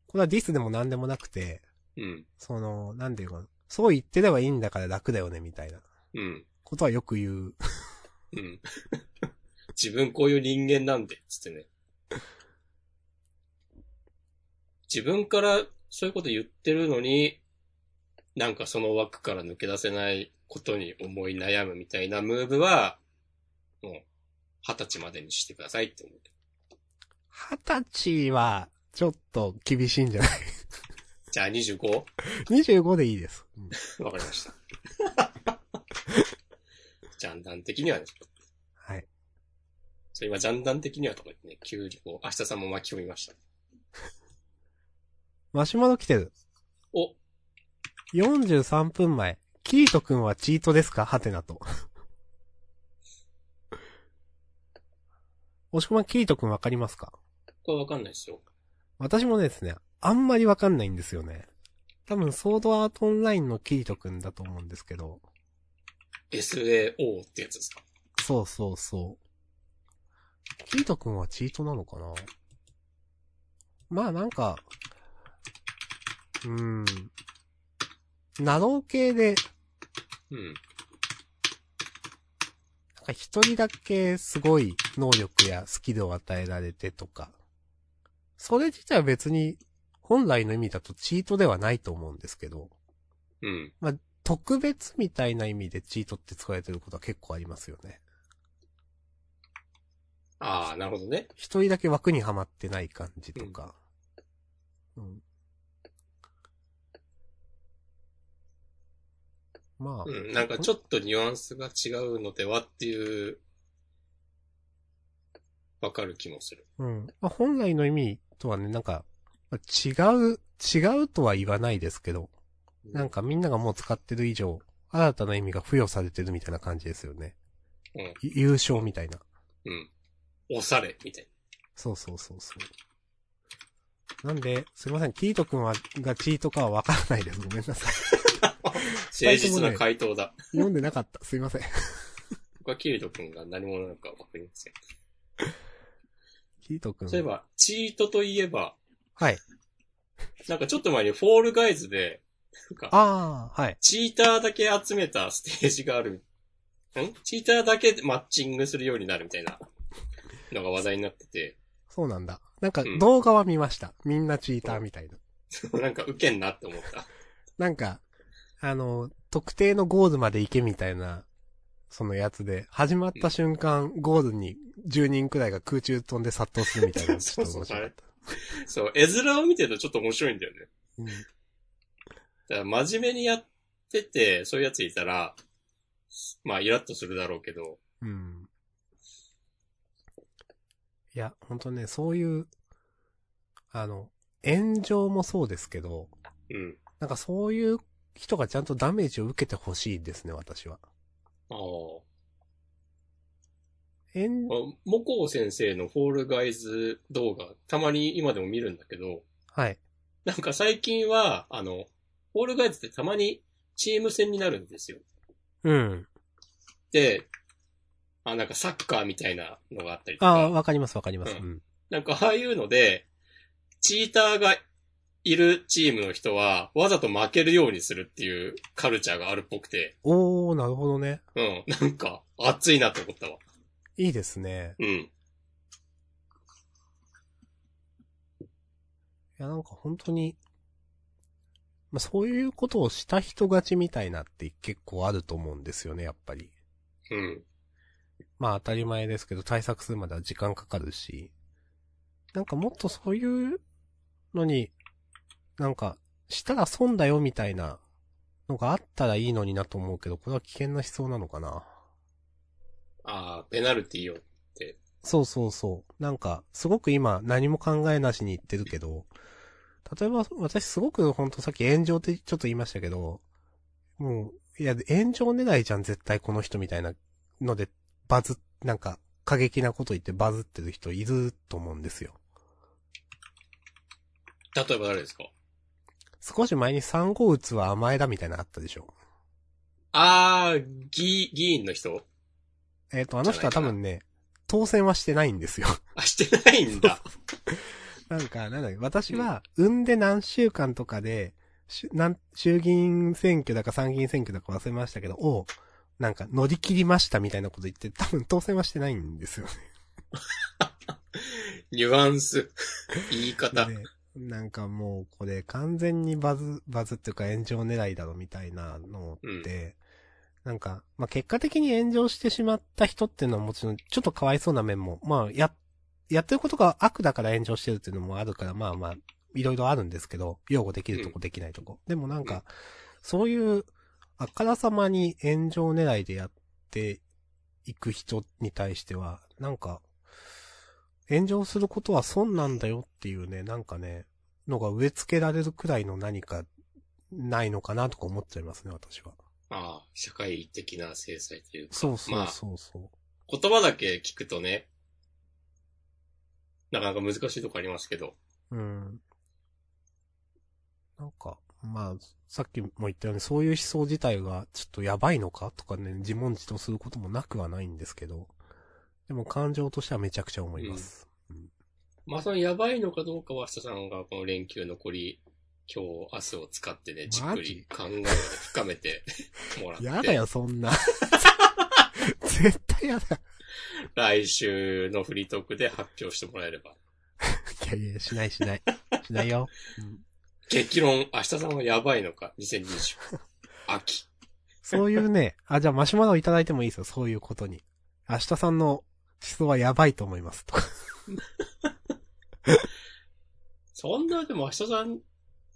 これはディスでも何でもなくて、うん。その、なんていうかな、そう言ってればいいんだから楽だよね、みたいなうん。ことはよく言う。うん。自分こういう人間なんで、つってね。自分からそういうこと言ってるのに、なんかその枠から抜け出せないことに思い悩むみたいなムーブは、もう、二十歳までにしてくださいって思う。二十歳は、ちょっと厳しいんじゃない？じゃあ 25? 25でいいです。うん わかりました。ジャンダン的にはね、はい。今ジャンダン的にはとか言ってね、急にこう、明日さんも巻き込みました。マシュマロ来てる。お、43分前。キートくんはチートですか？ハテナと。押し込まんキートくんわかりますか？これわかんないですよ。私もですね、あんまりわかんないんですよね。多分、ソードアートオンラインのキートくんだと思うんですけど。SAO ってやつですか？そうそうそう。キートくんはチートなのかな？まあなんか、うーん。ナロー系で、うん。なんか一人だけすごい能力やスキルを与えられてとか。それ自体は別に本来の意味だとチートではないと思うんですけど、うん。特別みたいな意味でチートって使われてることは結構ありますよね。ああ、なるほどね。一人だけ枠にはまってない感じとか。うん。まあ、うん。なんかちょっとニュアンスが違うのではっていう、わかる気もする。うん。まあ、本来の意味とはね、なんか、まあ違う、違うとは言わないですけど、なんかみんながもう使ってる以上、新たな意味が付与されてるみたいな感じですよね。うん。い優勝みたいな。うん。押され、みたいそうそうそうそう。なんで、すいません、キート君は、がチートかはわからないです。ごめんなさい。な。誠実な回答だ。読んでなかった。すいません。僕はキリト君が何者なのかわかりません。キート君。そういえば、チートといえば、はい。なんかちょっと前にフォールガイズで、なんか、ああ、はい。チーターだけ集めたステージがある。ん？チーターだけでマッチングするようになるみたいなのが話題になってて、そうなんだ。なんかうん動画は見ました。みんなチーターみたいな。なんかウケんなって思った。なんか、あの、特定のゴールまで行けみたいな、そのやつで、始まった瞬間、ゴールに10人くらいが空中飛んで殺到するみたいなの ちょっと面白かった。そう、絵面を見てるとちょっと面白いんだよね。うんだから真面目にやってて、そういうやついたら、まあイラッとするだろうけど、うん。いや、ほんとね、そういう、あの、炎上もそうですけど、うん。なんかそういう人がちゃんとダメージを受けてほしいですね、私は。ああ。炎、モコウ先生のフォールガイズ動画、たまに今でも見るんだけど、はい。なんか最近は、あの、フォールガイズってたまにチーム戦になるんですよ。うん。で、あ、なんかサッカーみたいなのがあったりとああ、か、わかりますわかります。ううん。なんかああいうので、チーターがいるチームの人は、わざと負けるようにするっていうカルチャーがあるっぽくて、おー、なるほどね。うん、なんか、熱いなって思ったわ。いいですね。うん。いや、なんか本当に、まあ、そういうことをした人勝ちみたいなって結構あると思うんですよね、やっぱり。うん。まあ当たり前ですけど対策するまでは時間かかるし、なんかもっとそういうのに、なんか、したら損だよみたいなのがあったらいいのになと思うけど、これは危険な思想なのかな。ああ、ペナルティを。そうそうそう。なんか、すごく今何も考えなしに言ってるけど、例えば私すごくほんとさっき炎上ってちょっと言いましたけど、もう、いや、炎上狙いじゃん絶対この人みたいなので、バズ、なんか、過激なこと言ってバズってる人いると思うんですよ。例えば誰ですか？少し前に3号打つは甘えだみたいなのあったでしょ。ああ、議、議員の人？えっ、と、あの人は多分ね、当選はしてないんですよ。あ、してないんだ。なんか、なんだっけ、私は、産んで何週間とかで、衆議院選挙だか参議院選挙だか忘れましたけど、を、なんか乗り切りましたみたいなこと言って、多分当選はしてないんですよね。ニュアンス。言い方。で、なんかもうこれ完全にバズ、バズっていうか炎上狙いだろみたいなのって、なんか、まあ、結果的に炎上してしまった人っていうのはもちろんちょっとかわいそうな面も、まあ、や、やってることが悪だから炎上してるっていうのもあるから、まあまあ、いろいろあるんですけど、擁護できるとこできないとこ。でもなんうんか、そういう、あからさまに炎上狙いでやっていく人に対しては、なんか、炎上することは損なんだよっていうね、なんかね、のが植え付けられるくらいの何かないのかなとか思っちゃいますね、私は。ああ、社会的な制裁というか。そうそうまあ、そうそう。言葉だけ聞くとね、なかなか難しいとこありますけど。うん。なんか、まあ、さっきも言ったように、そういう思想自体がちょっとやばいのかとかね、自問自答することもなくはないんですけど、でも感情としてはめちゃくちゃ思います。まあ、そのやばいのかどうかは、下さんがこの連休残り、今日、明日を使ってね、じっくり考えをね深めて もらって。やだよ、そんな。絶対やだ。来週のフリートークで発表してもらえれば。いやいや、しないしない。しないよ。うん激論、明日さんはやばいのか、2020。秋。そういうね、あ、じゃあマシュマロいただいてもいいですよ、そういうことに。明日さんの思想はやばいと思います。とか。そんな、でも明日さん、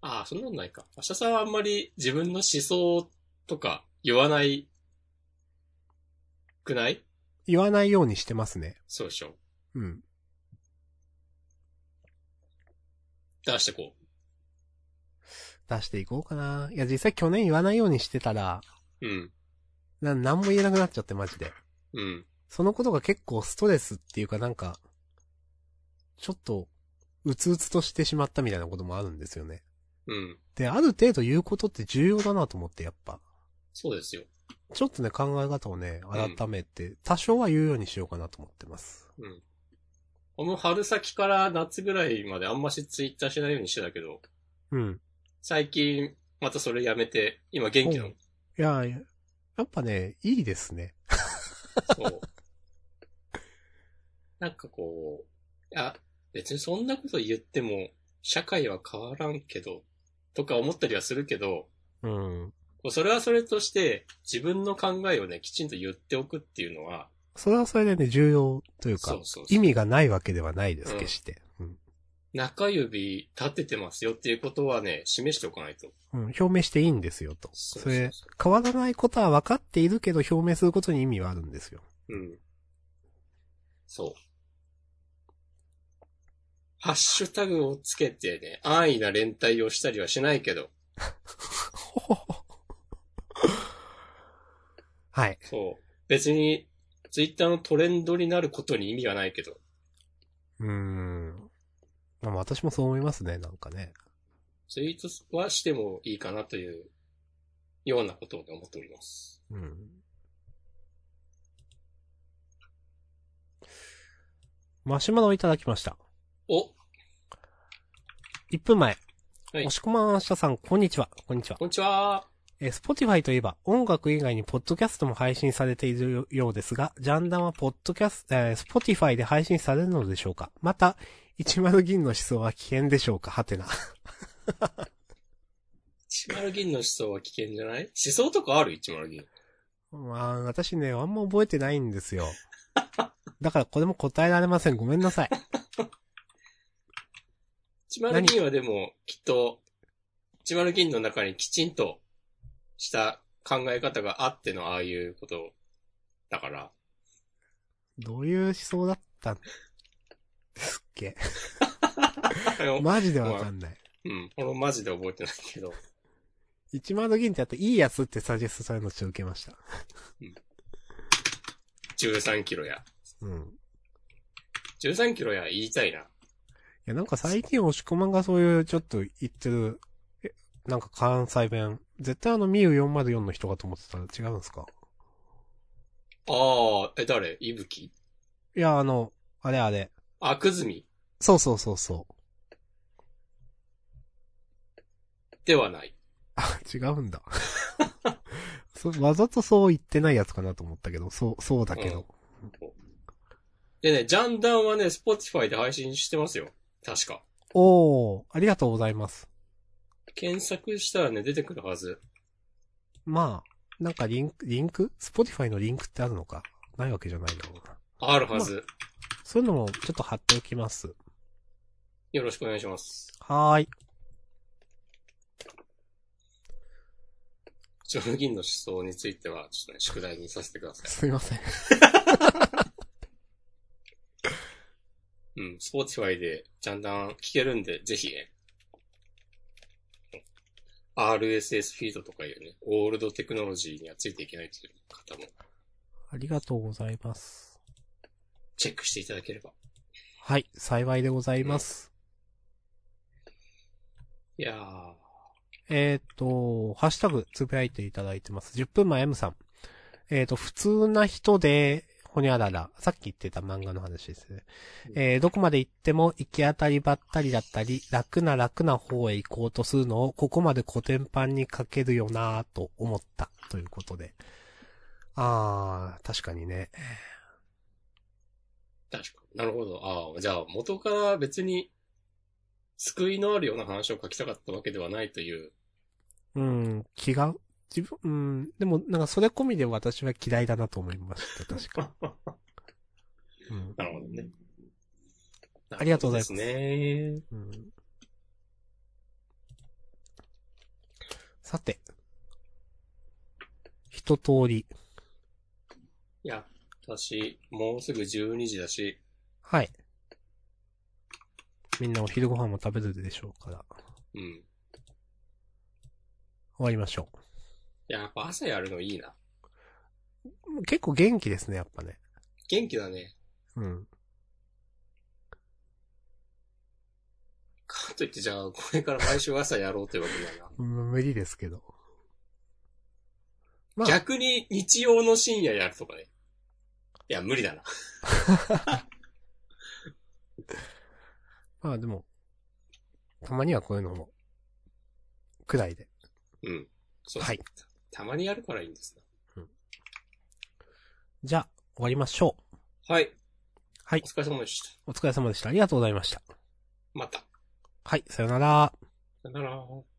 ああ、そんなのないか。明日さんはあんまり自分の思想とか言わない、くない？言わないようにしてますね。そうでしょ。うん。出してこ出していこうかな。いや、実際去年言わないようにしてたら、う。うん。な、なんも言えなくなっちゃって、マジで。うん。そのことが結構ストレスっていうかなんか、ちょっと、うつうつとしてしまったみたいなこともあるんですよね。うん。で、ある程度言うことって重要だなと思って、やっぱ。そうですよ。ちょっとね、考え方をね、改めて、多少は言うようにしようかなと思ってます。うん。この春先から夏ぐらいまであんましツイッターしないようにしてたけど、うん。最近またそれやめて、今元気なの？いや、いややっぱね、いいですね。そう。なんかこう、いや、別にそんなこと言っても、社会は変わらんけど、とか思ったりはするけど、うん。それはそれとして、自分の考えをね、きちんと言っておくっていうのは、それはそれでね、重要というかそう、そうそう意味がないわけではないです、うん決して。うん。中指立ててますよっていうことはね、示しておかないと。うん、表明していいんですよと。それ変わらないことは分かっているけど表明することに意味はあるんですよ。うん。そう。ハッシュタグをつけてね、安易な連帯をしたりはしないけど、はい。そう。別に、ツイッターのトレンドになることに意味がないけど、うーん。まあ私もそう思いますね、なんかね。ツイートはしてもいいかなという、ようなことを思っております。うん。マシュマロをいただきました。お1分前。はい押し込まんあしたさん、こんにちは。こんにちは。こんにちは。えー、Spotify といえば、音楽以外にポッドキャストも配信されているようですが、ジャンダンはポッドキャスト、えー、Spotify で配信されるのでしょうかまた、10銀の思想は危険でしょうか？はてな。一丸銀の思想は危険じゃない？思想とかある？一丸銀。まあ、私ね、あんま覚えてないんですよ。だからこれも答えられません。ごめんなさい。一丸銀はでも、きっと、一丸銀の中にきちんとした考え方があってのああいうことだから。どういう思想だったん？ですっけあの マジでわかんない。うん。俺もマジで覚えてないけど。10銀ってやったいいやつってサジェストされるのち受けました。13キロや。うん。13キロや言いたいな。いや、なんか最近押し込まんがそういうちょっと言ってる、え、なんか関西弁、絶対あのミュー404の人かと思ってたら違うんですか？ああ、え、誰？いぶきいや、あの、あれあれ。あ、くずみそうそうそうそではない。あ、違うんだ。そわざとそう言ってないやつかなと思ったけど、そう、そうだけど。でね、ジャンダンはね、Spotify で配信してますよ。確か。おー、ありがとうございます。検索したらね、出てくるはず。まあ、なんかリンク、リンク ?Spotify のリンクってあるのか？ないわけじゃないだろうな。あるはず。そういうのもちょっと貼っておきます。よろしくお願いします。はーい。ジョルギンの思想については、ちょっとね、宿題にさせてください。すいません。うん、Spotify でジャンダン聞けるんで、ぜひね。RSS フィードとかいうね、オールドテクノロジーにはついていけないという方もありがとうございます。チェックしていただければ。はい、幸いでございます。いやー、えっ、と、ハッシュタグつぶやいていただいてます。10分前 M さん。えっ、と、普通な人で、ほにゃらら。さっき言ってた漫画の話ですね。えーどこまで行っても行き当たりばったりだったり、楽な楽な方へ行こうとするのを、ここまで古典版に書けるよなぁと思った。ということで。あー、確かにね。確かに。なるほど。ああ、じゃあ元から別に救いのあるような話を書きたかったわけではないという。うん、違う自分、うん、でもなんかそれ込みで私は嫌いだなと思いました、確か。う んなるほどね。ありがとうございますですね。うんさて。一通り。いや、私、もうすぐ12時だし、はい。みんなお昼ご飯も食べるでしょうから。うん。終わりましょやっぱ朝やるのいいな。う。結構元気ですね、やっぱね。元気だね。うん。かといってじゃあ、これから毎週朝やろうというわけだな。うん無理ですけど。まあ逆に日曜の深夜やるとかね。いや、無理だな。まあでも、たまにはこういうのも、くらいで。うん。そうはいたまにやるからいいんですじゃあ、終わりましょう。な。はい。はいお。疲れ様でした。お疲れ様でした。ありがとうございました。また。はい、さよなら。さよなら。